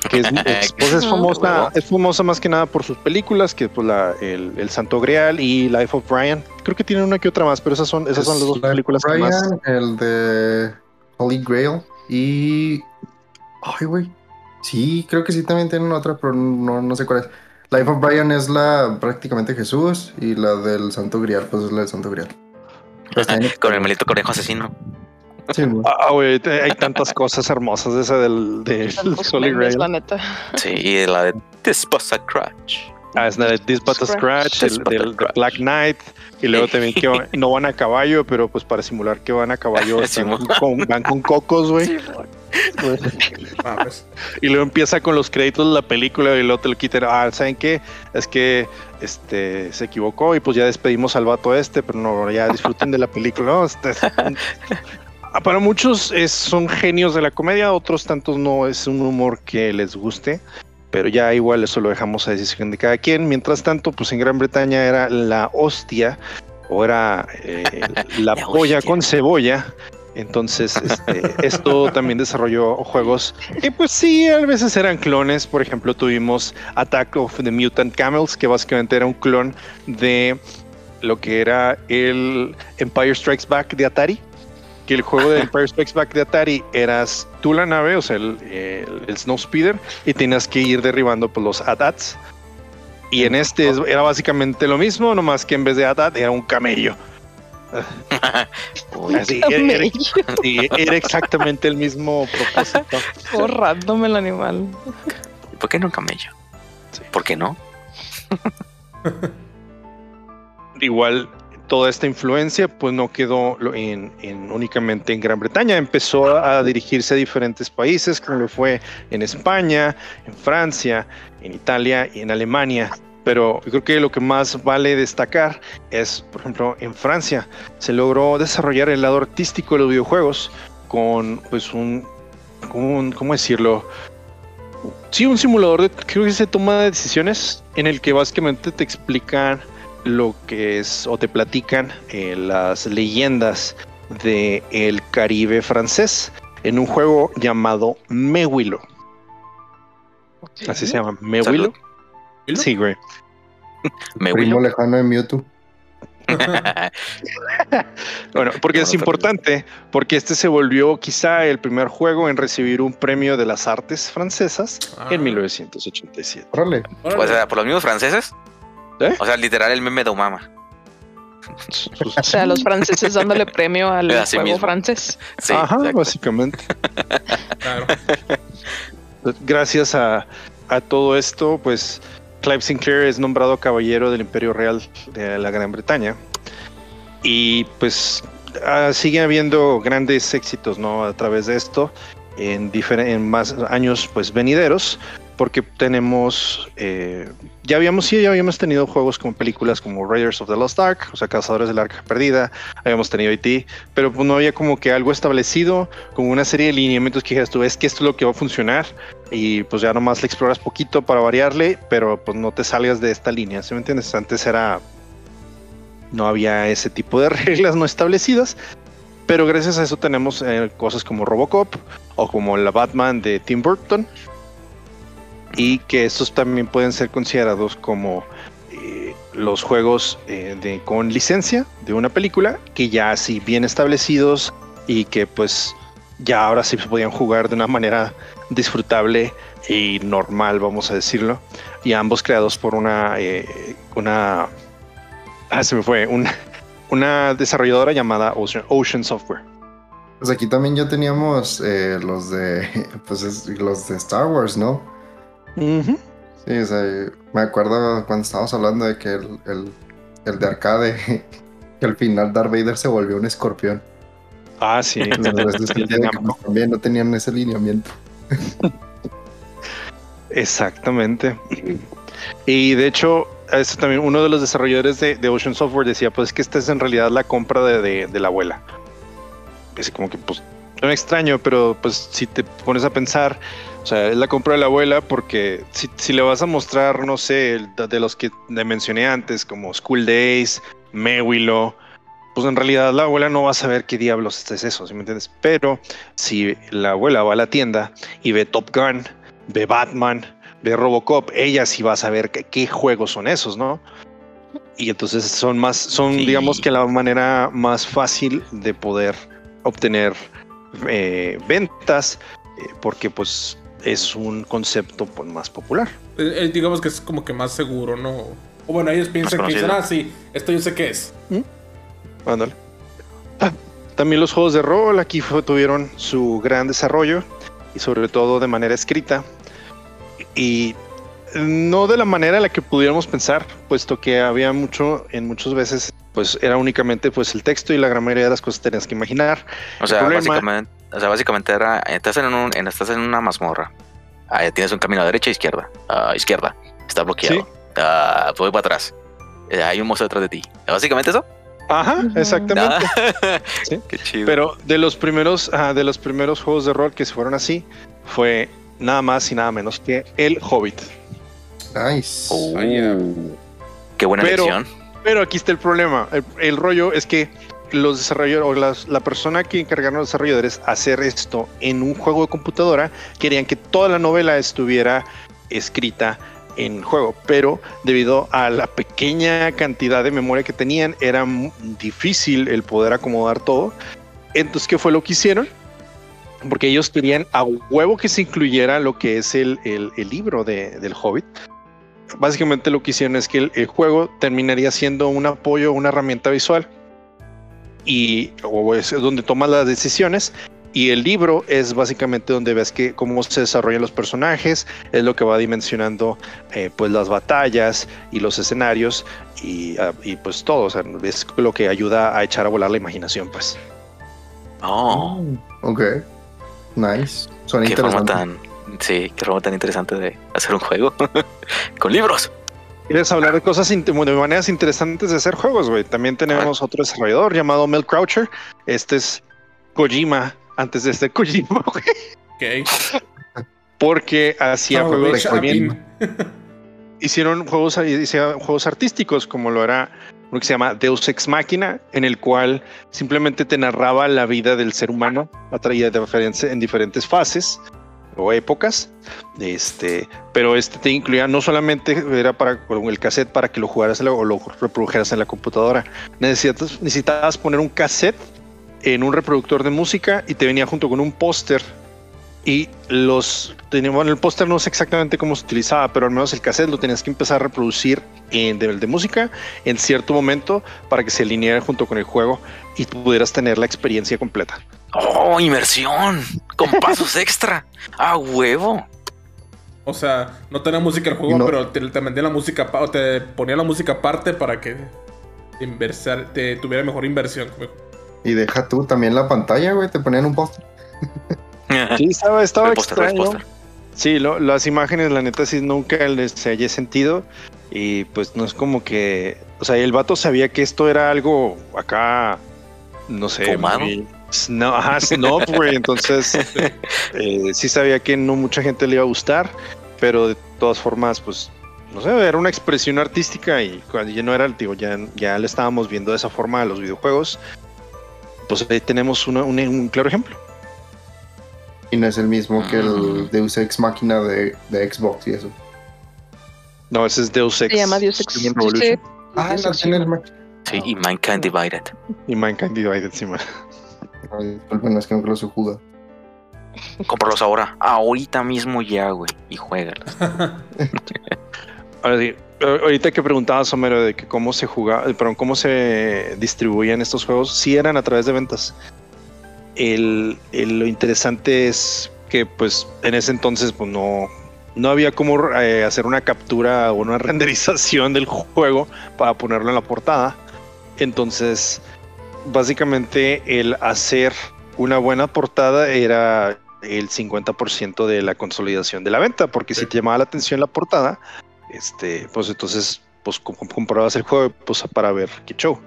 que es, es- pues es Ah, famosa, es famosa más que nada por sus películas, que pues la, el, el Santo Grial y Life of Brian. Creo que tienen una que otra más, pero esas son, esas son las dos la películas que más. Brian, el de Holy Grail y. Ay, güey. Sí, creo que sí también tienen otra, pero no, no sé cuál es. Life of Brian es la prácticamente Jesús y la del Santo Grial, pues es la del Santo Grial. Bien- Con el malito conejo asesino. Sí, güey. Ah, güey, hay tantas cosas hermosas de esa del, del Holy Grail. la neta. Sí, y la de This was a Crutch. Ah, es la de This But a Scratch, el del de. Black Knight, y luego también que van- no van a caballo, pero pues para simular que van a caballo, con, van con cocos, güey. Y luego empieza con los créditos de la película y luego te lo quitan. Ah, ¿saben qué? Es que este se equivocó y pues ya despedimos al vato este, pero no, ya disfruten de la película. ¿no? Este es- Para muchos es- son genios de la comedia, otros tantos no es un humor que les guste, pero ya igual eso lo dejamos a decisión de cada quien. Mientras tanto, pues en Gran Bretaña era la hostia o era eh, la, La polla hostia. con cebolla. Entonces, este, esto también desarrolló juegos que pues sí, a veces eran clones. Por ejemplo, tuvimos Attack of the Mutant Camels, que básicamente era un clon de lo que era el Empire Strikes Back de Atari. Que el juego de Empire Strikes Back de Atari eras tú la nave, o sea, el, el, el Snow Speeder, y tenías que ir derribando pues, los AT-ATs. Y en este es- era básicamente lo mismo, nomás que en vez de AT-AT era un camello. Uy, Así, era, era- Camello. sí, era exactamente el mismo propósito. Random el animal. ¿Por qué no un camello? ¿Por qué no? igual toda esta influencia pues no quedó únicamente en Gran Bretaña, empezó a dirigirse a diferentes países, como lo fue en España, en Francia, en Italia y en Alemania. Pero yo creo que lo que más vale destacar es, por ejemplo, en Francia se logró desarrollar el lado artístico de los videojuegos con pues un, un ¿cómo decirlo? Sí, un simulador de, creo que se toma de decisiones en el que básicamente te explican lo que es o te platican eh, las leyendas del el Caribe francés en un juego llamado Mewilo. Así se llama, Mewilo. Sí, güey. Me Primo huilo. lejano de Mewtwo. Bueno, porque es importante, porque este se volvió quizá el primer juego en recibir un premio de las artes francesas Ah. en 1987. Órale. O sea, por los mismos franceses. ¿Eh? O sea, literal el meme de Umama. O sea, los franceses dándole premio al Así juego mismo. francés. Sí, Ajá, exacto. básicamente. Claro. Gracias a, a todo esto, pues Clive Sinclair es nombrado caballero del Imperio Real de la Gran Bretaña. Y pues ah, sigue habiendo grandes éxitos ¿no? a través de esto en, en más años pues venideros. Porque tenemos, eh, ya habíamos, sí, ya habíamos tenido juegos como películas como Raiders of the Lost Ark, o sea, Cazadores del Arca Perdida, habíamos tenido IT, pero pues no había como que algo establecido, como una serie de lineamientos que dijeras tú, es que esto es lo que va a funcionar, y pues ya nomás le exploras poquito para variarle, pero pues no te salgas de esta línea, ¿sí me entiendes? Antes era, no había ese tipo de reglas no establecidas, pero gracias a eso tenemos eh, cosas como Robocop o como la Batman de Tim Burton, y que estos también pueden ser considerados como eh, los juegos eh, con licencia de una película que ya así bien establecidos y que pues ya ahora sí se podían jugar de una manera disfrutable y normal, vamos a decirlo, y ambos creados por una eh, una ah, se me fue una, desarrolladora llamada Ocean, Software. Pues aquí también ya teníamos los de pues es- los de Star Wars, ¿no? Sí, o sea, me acuerdo cuando estábamos hablando de que el, el, el de arcade, que al final Darth Vader se volvió un escorpión. Ah, sí. Los Namco. también no tenían ese lineamiento. Exactamente. Y de hecho, eso también uno de los desarrolladores de, de Ocean Software decía, pues que esta es en realidad la compra de, de- de la abuela. Es como que, pues, no extraño, pero pues si te pones a pensar, o sea, es la compra de la abuela porque si, si le vas a mostrar, no sé, de los que le mencioné antes, como School Days, Mewilo, pues en realidad la abuela no va a saber qué diablos es eso, ¿sí me entiendes? Pero si la abuela va a la tienda y ve Top Gun, ve Batman, ve Robocop, ella sí va a saber qué, qué juegos son esos, ¿no? Y entonces son más, son Sí. digamos que la manera más fácil de poder obtener eh, ventas, eh, porque pues es un concepto pues, más popular. Eh, eh, digamos que es como que más seguro, ¿no? O bueno, ellos piensan que dicen, ah, sí, esto yo sé qué es. Ándale. Ah, también los juegos de rol aquí fue- tuvieron su gran desarrollo y sobre todo de manera escrita y no de la manera en la que pudiéramos pensar, puesto que había mucho, en muchas veces, pues era únicamente pues el texto y la gran mayoría de las cosas tenías que imaginar. O sea, problema- básicamente, o sea, básicamente era, estás en, un, en- estás en una mazmorra. Ahí tienes un camino a derecha e izquierda. Ah, izquierda. Está bloqueado. Sí. Ah, voy para atrás. Eh, hay un monstruo detrás de ti. ¿Básicamente eso? Ajá, exactamente. Sí. Qué chido. Pero de los primeros, de los primeros juegos de rol que se fueron así, fue nada más y nada menos que El Hobbit. Nice. Oh, Vaya. qué buena Pero- elección. Pero aquí está el problema. El, el rollo es que los desarrolladores o la persona que encargaron los desarrolladores hacer esto en un juego de computadora querían que toda la novela estuviera escrita en juego, pero debido a la pequeña cantidad de memoria que tenían era difícil el poder acomodar todo. Entonces, ¿qué fue lo que hicieron? Porque ellos querían a huevo que se incluyera lo que es el, el- libro de- del Hobbit básicamente lo que hicieron es que el juego terminaría siendo un apoyo, una herramienta visual y o es donde tomas las decisiones y el libro es básicamente donde ves que cómo se desarrollan los personajes, es lo que va dimensionando eh, pues las batallas y los escenarios y, ah, y, pues todo, o sea, es lo que ayuda a echar a volar la imaginación pues. Oh, Ok. Nice. Suena qué forma tan. Sí, qué forma tan interesante de hacer un juego. Con libros. ¿Quieres hablar de cosas, de maneras interesantes de hacer juegos, güey? También tenemos otro desarrollador llamado Mel Croucher. Este es Kojima, antes de este Kojima, güey. Ok. Porque hacía Oh, juegos también. Hicieron juegos, hicieron juegos artísticos, como lo era uno que se llama Deus Ex Machina, en el cual simplemente te narraba la vida del ser humano, diferentes- en diferentes fases o épocas. Este, pero este te incluía no solamente era para con el cassette para que lo jugaras o lo reprodujeras en la computadora. Necesitas, necesitabas poner un cassette en un reproductor de música y te venía junto con un póster. Y los tenía- bueno, el póster no sé exactamente cómo se utilizaba, pero al menos el cassette lo tenías que empezar a reproducir en de, de música en cierto momento para que se alineara junto con el juego y pudieras tener la experiencia completa. Oh, inmersión. Con pasos extra. A huevo. O sea, no tenía música el juego, No. pero te, te vendía la música, o te ponía la música aparte para que inversar, te tuviera mejor inversión. Y deja tú también la pantalla, güey. Te ponían un póster. Sí, estaba, estaba El póster, el extraño. Sí, lo- las imágenes, la neta, sí nunca les haya sentido. Y pues no es como que. O sea, el vato sabía que esto era algo acá. No sé. Muy- No, ajá, snob, güey. Entonces, eh, sí sabía que no mucha gente le iba a gustar. Pero de todas formas, pues. No sé, era una expresión artística y cuando ya no era, digo, ya, ya le estábamos viendo de esa forma a los videojuegos. Pues ahí tenemos una- un- un claro ejemplo. Y no es el mismo que el Deus Ex Máquina de, de Xbox y eso. No, ese es Deus Ex. Se llama Deus Ex. Human Revolution. Ah, Deus no Ex tiene el Human. Máquina. Sí, y Mankind Divided. Y Mankind Divided, sí, man. Ay, disculpen, es que no creo su jugado. Cómpralos ahora. Ahorita mismo ya, güey. Y juégalos. Ahora sí, ahorita que preguntabas, Homero, de que cómo se jugaba, eh, perdón, cómo se distribuían estos juegos, sí eran a través de ventas. El, el- lo interesante es que, pues, en ese entonces, pues, no, no había cómo eh, hacer una captura o una renderización del juego para ponerlo en la portada. Entonces, básicamente, el hacer una buena portada era el 50% de la consolidación de la venta, porque si te llamaba la atención la portada, este, pues entonces, pues com- com- comprabas el juego pues, para ver qué show.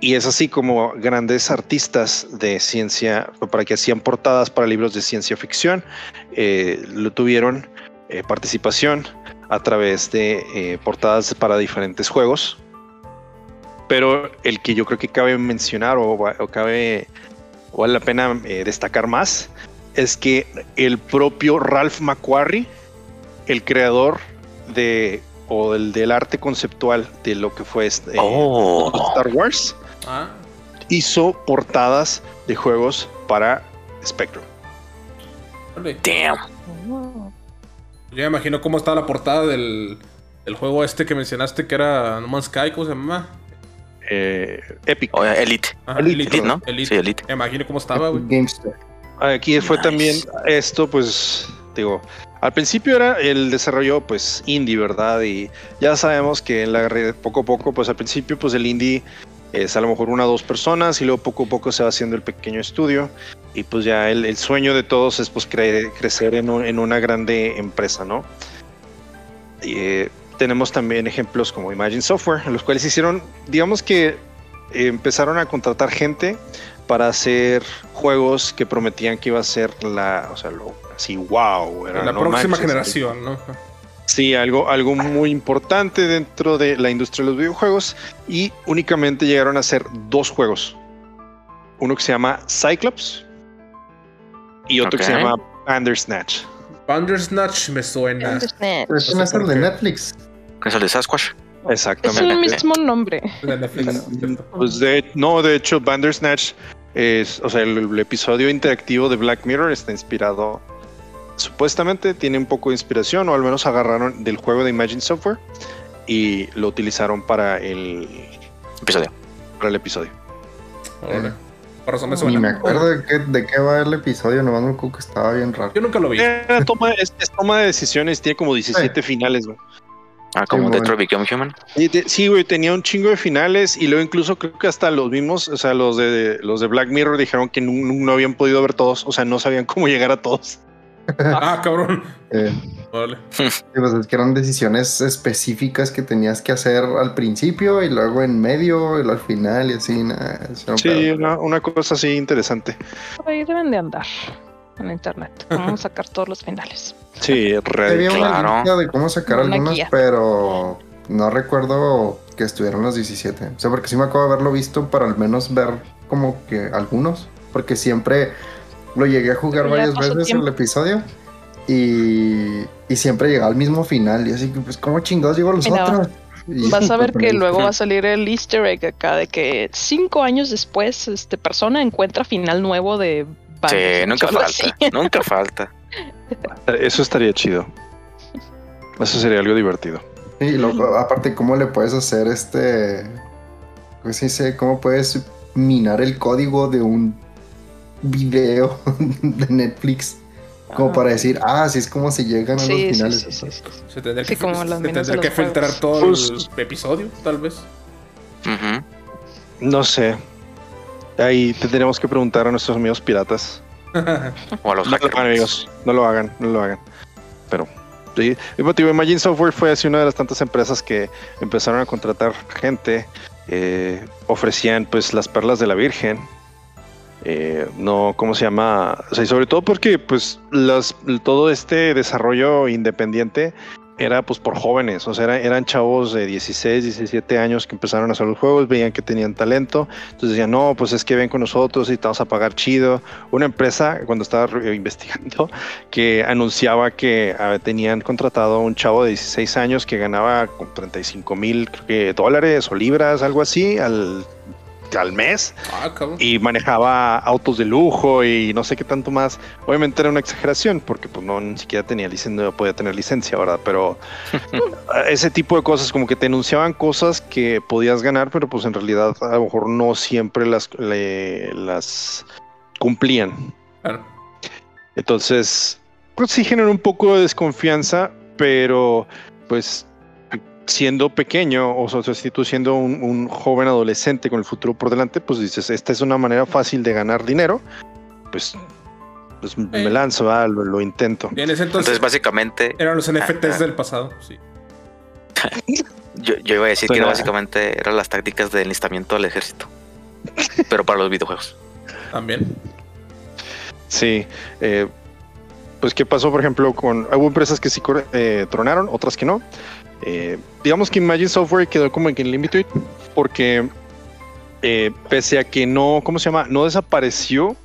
Y es así como grandes artistas de ciencia, para que hacían portadas para libros de ciencia ficción, eh, lo tuvieron eh, participación a través de eh, portadas para diferentes juegos. Pero el que yo creo que cabe mencionar o, cabe o vale la pena destacar más es que el propio Ralph McQuarrie el creador de o del, del arte conceptual de lo que fue este, Oh. Star Wars Ah, hizo portadas de juegos para Spectrum. Damn. Yo me imagino cómo estaba la portada del, del juego este que mencionaste que era No Man's Sky, ¿cómo se llama? Eh, Epic. Oh, Elite. Ajá, Elite, ¿no? Elite. Sí, Elite. Me imagino cómo estaba, güey. Aquí fue Nice. también esto, pues, digo, al principio era el desarrollo, pues, indie, ¿verdad? Y ya sabemos que en la red, poco a poco, pues, al principio, pues, el indie es a lo mejor una o dos personas y luego poco a poco se va haciendo el pequeño estudio y pues ya el, el sueño de todos es, pues, cre- crecer en, un- en una grande empresa, ¿no? Y, eh, tenemos también ejemplos como Imagine Software, en los cuales hicieron, digamos que empezaron a contratar gente para hacer juegos que prometían que iba a ser la, o sea, lo así, wow, era, la no próxima manches, generación, ¿no? Sí, algo, algo muy importante dentro de la industria de los videojuegos y únicamente llegaron a hacer dos juegos. Uno que se llama Cyclops y otro que se llama Bandersnatch. Bandersnatch me suena. Es el de Netflix. ¿Qué es el de Sasquatch? Es Exactamente. el mismo nombre. De Netflix, ¿cierto? Pues de, no, de hecho, Bandersnatch es, o sea, el, el episodio interactivo de Black Mirror está inspirado, supuestamente tiene un poco de inspiración, o al menos agarraron del juego de Imagine Software y lo utilizaron para el, Episodio. para el episodio. Órale. Por razón me Ni suena. me acuerdo de qué, de qué va el episodio, nomás me acuerdo que estaba bien raro. Yo nunca lo vi. Era toma, es, es toma de decisiones, tiene como 17 finales, güey. Ah, como Sí, Detroit bueno. Become Human. Sí, güey, tenía un chingo de finales y luego incluso creo que hasta los mismos, o sea, los de los de Black Mirror dijeron que no, no habían podido ver todos, o sea, no sabían cómo llegar a todos. Ah, cabrón. Eh, sí, pues es que eran decisiones específicas que tenías que hacer al principio y luego en medio y luego al final y así. Era un Sí, una, una cosa así interesante. Por ahí deben de andar en internet. Cómo sacar todos los finales. Sí, real. Había una claro. lista de cómo sacar Una algunas, guía. pero no recuerdo que estuvieran los 17. O sea, porque sí me acuerdo de haberlo visto para al menos ver como que algunos. Porque siempre lo llegué a jugar varias veces tiempo. el episodio. Y, y siempre llegaba al mismo final. Y así que, pues, ¿cómo chingados llegó a los Mira, otros? Y- Vas a ver que pues, luego va a salir el easter egg acá de que cinco años después, este persona encuentra final nuevo de Sí, nunca así. falta. Nunca falta. Eso estaría chido. Eso sería algo divertido. Y luego, aparte, ¿cómo le puedes hacer este. ¿Cómo se dice? ¿Cómo puedes minar el código de un video de Netflix? Como Ah. para decir, ah, así es como se llegan a Sí, los finales. sí, sí, sí. Se tendría Sí, que, como se tendría que los juegos. filtrar todo Pues- el episodio, tal vez. No sé. Ahí tendremos que preguntar a nuestros amigos piratas. O a los No amigos. No lo hagan, no lo hagan. Pero, sí. Y, pues, digo, Imagine Software fue así una de las tantas empresas que empezaron a contratar gente. eh, ofrecían, pues, las perlas de la Virgen. Eh, no, ¿cómo se llama? O sea, y sobre todo porque, pues, las, todo este desarrollo independiente era, pues, por jóvenes. O sea, era- eran chavos de 16, 17 años que empezaron a hacer los juegos, veían que tenían talento. Entonces decían, no, pues es que ven con nosotros y te vamos a pagar chido una empresa cuando estaba re- investigando que anunciaba que ah, tenían contratado a un chavo de 16 años que ganaba con 35 mil dólares o libras, algo así, al, al mes ah, y manejaba autos de lujo y no sé qué tanto más. Obviamente era una exageración porque pues no ni siquiera tenía licencia, no podía tener licencia, ¿verdad? Pero ese tipo de cosas como que te anunciaban cosas que podías ganar, pero pues en realidad a lo mejor no siempre las le- las cumplían. Claro. Entonces, pues sí generó un poco de desconfianza, pero pues siendo pequeño, o sea, si tú siendo un, un joven adolescente con el futuro por delante, pues dices, esta es una manera fácil de ganar dinero, pues, pues me Eh. lanzo, ¿verdad? lo, lo intento. Y en ese entonces, Entonces, básicamente, eran los NFTs del pasado. Sí. yo, yo iba a decir que Suena- básicamente eran las tácticas de enlistamiento del ejército. Pero para los videojuegos. También. Sí. eh, pues, ¿qué pasó, por ejemplo, con. Hubo empresas que sí eh, tronaron, otras que no. Eh, digamos que Imagine Software quedó como en el límite porque, eh, pese a que no, ¿cómo se llama? No desapareció.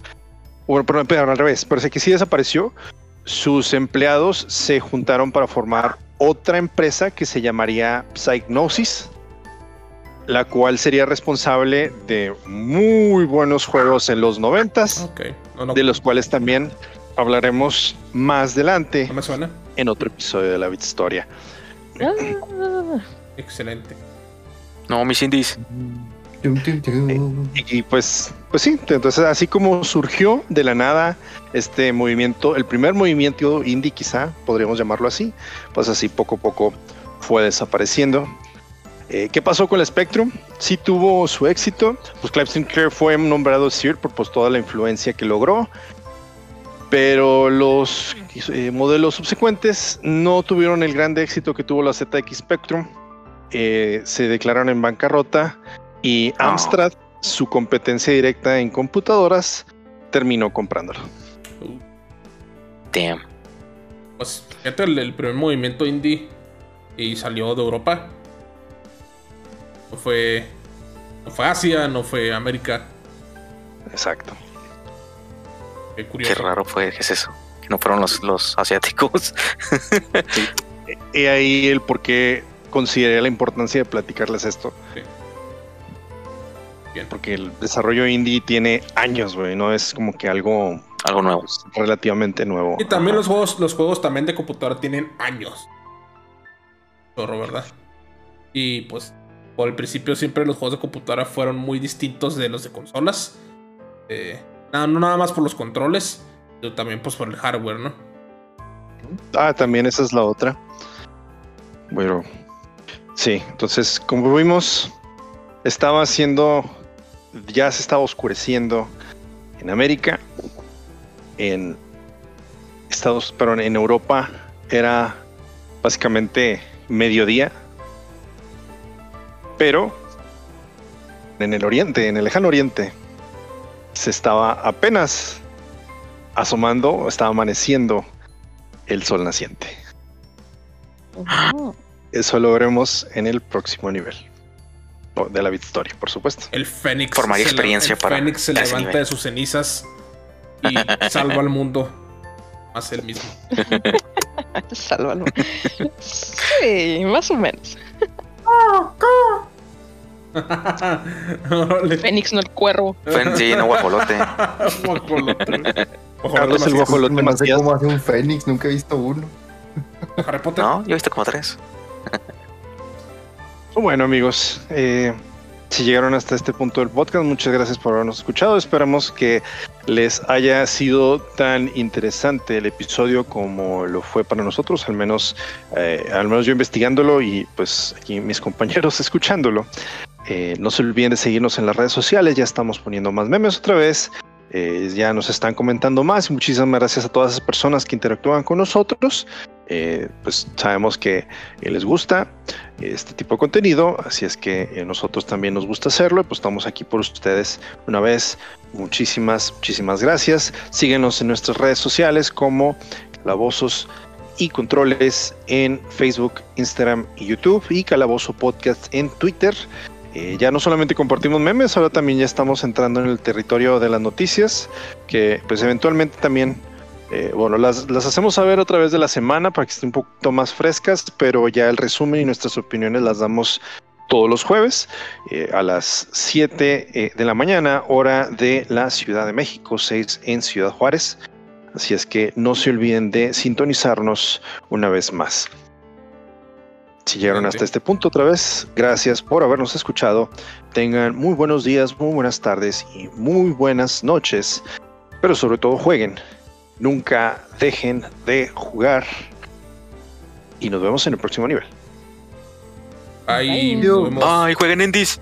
Bueno, perdón, perdón, al revés. Parece que sí desapareció. sus empleados se juntaron para formar otra empresa que se llamaría Psygnosis, la cual sería responsable de muy buenos juegos en los noventas, Ok. No, no, de los cuales también hablaremos más adelante no me suena. en otro episodio de la Bit Historia. Ah, Excelente. No, mis indies. Tum. Y pues, pues sí, entonces así como surgió de la nada este movimiento, el primer movimiento indie quizá, podríamos llamarlo así, pues así poco a poco fue desapareciendo. Eh, ¿Qué pasó con el Spectrum? Sí tuvo su éxito, pues Clive Sinclair fue nombrado Sir por pues, toda la influencia que logró, pero los eh, modelos subsecuentes no tuvieron el grande éxito que tuvo la ZX Spectrum, Eh, se declararon en bancarrota y Ah. Amstrad, su competencia directa en computadoras, terminó comprándolo. Damn. Pues fíjate, el, el primer movimiento indie y salió de Europa. No fue. No fue Asia, no fue América. Exacto. Qué Qué curioso. raro fue, ¿qué es eso? Que no fueron los, los asiáticos. Y ahí el por qué consideré la importancia de platicarles esto. Sí. Bien. Porque el desarrollo indie tiene años, güey. No es como que algo Algo nuevo. pues, relativamente nuevo. Y también los juegos, los juegos también de computadora tienen años. Zorro, ¿verdad? Y pues por el principio siempre los juegos de computadora fueron muy distintos de los de consolas. Eh, no nada más por los controles, pero también pues por el hardware, ¿no? Ah, también esa es la otra. Bueno, sí, entonces, como vimos, estaba haciendo, ya se estaba oscureciendo en América, en Estados, pero en Europa era básicamente mediodía, pero en el oriente, en el lejano oriente, se estaba apenas asomando, estaba amaneciendo el sol naciente. Eso lo veremos en el próximo nivel. De la Victoria, por supuesto. El Fénix. Formaría experiencia el para Fénix se levanta nivel. de sus cenizas y salva al mundo. Hace el mismo. Sálvalo. Sí, más o menos. Fénix, no el cuervo. Sí, no guajolote. Guajolote. Carlos el Guajolote guajolote No sé cómo hace un fénix, nunca he visto uno. Macías. Harry Potter. No, yo he visto como tres. Bueno, amigos, eh, si llegaron hasta este punto del podcast, muchas gracias por habernos escuchado. Esperamos que les haya sido tan interesante el episodio como lo fue para nosotros, al menos, eh, al menos yo investigándolo y pues aquí mis compañeros escuchándolo. Eh, no se olviden de seguirnos en las redes sociales, ya estamos poniendo más memes otra vez. eh, ya nos están comentando más muchísimas gracias a todas esas personas que interactúan con nosotros. Eh, pues sabemos que les gusta este tipo de contenido, así es que nosotros también nos gusta hacerlo, y pues estamos aquí por ustedes una vez. Muchísimas, muchísimas gracias. Síguenos en nuestras redes sociales como Calabozos y Controles en Facebook, Instagram y YouTube y Calabozo Podcast en Twitter. Eh, ya no solamente compartimos memes, ahora también ya estamos entrando en el territorio de las noticias, que pues eventualmente también eh, bueno, las, las hacemos saber otra vez de la semana para que estén un poquito más frescas, pero ya el resumen y nuestras opiniones las damos todos los jueves eh, a las 7 eh, de la mañana, hora de la Ciudad de México, 6 en Ciudad Juárez. Así es que no se olviden de sintonizarnos una vez más. Si llegaron hasta este punto otra vez, gracias por habernos escuchado. Tengan muy buenos días, muy buenas tardes y muy buenas noches. Pero sobre todo jueguen. Nunca dejen de jugar. Y nos vemos en el próximo nivel. Ahí Ay. Ay, jueguen indies.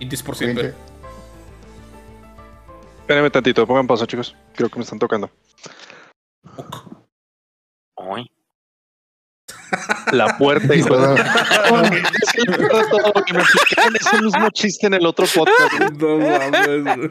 Indies por siempre. Espérenme tantito, pongan pausa, chicos. Creo que me están tocando. Ay. La puerta, hijo de... Es que el perro todo, que me explicaron ese mismo chiste en el otro podcast. No mames.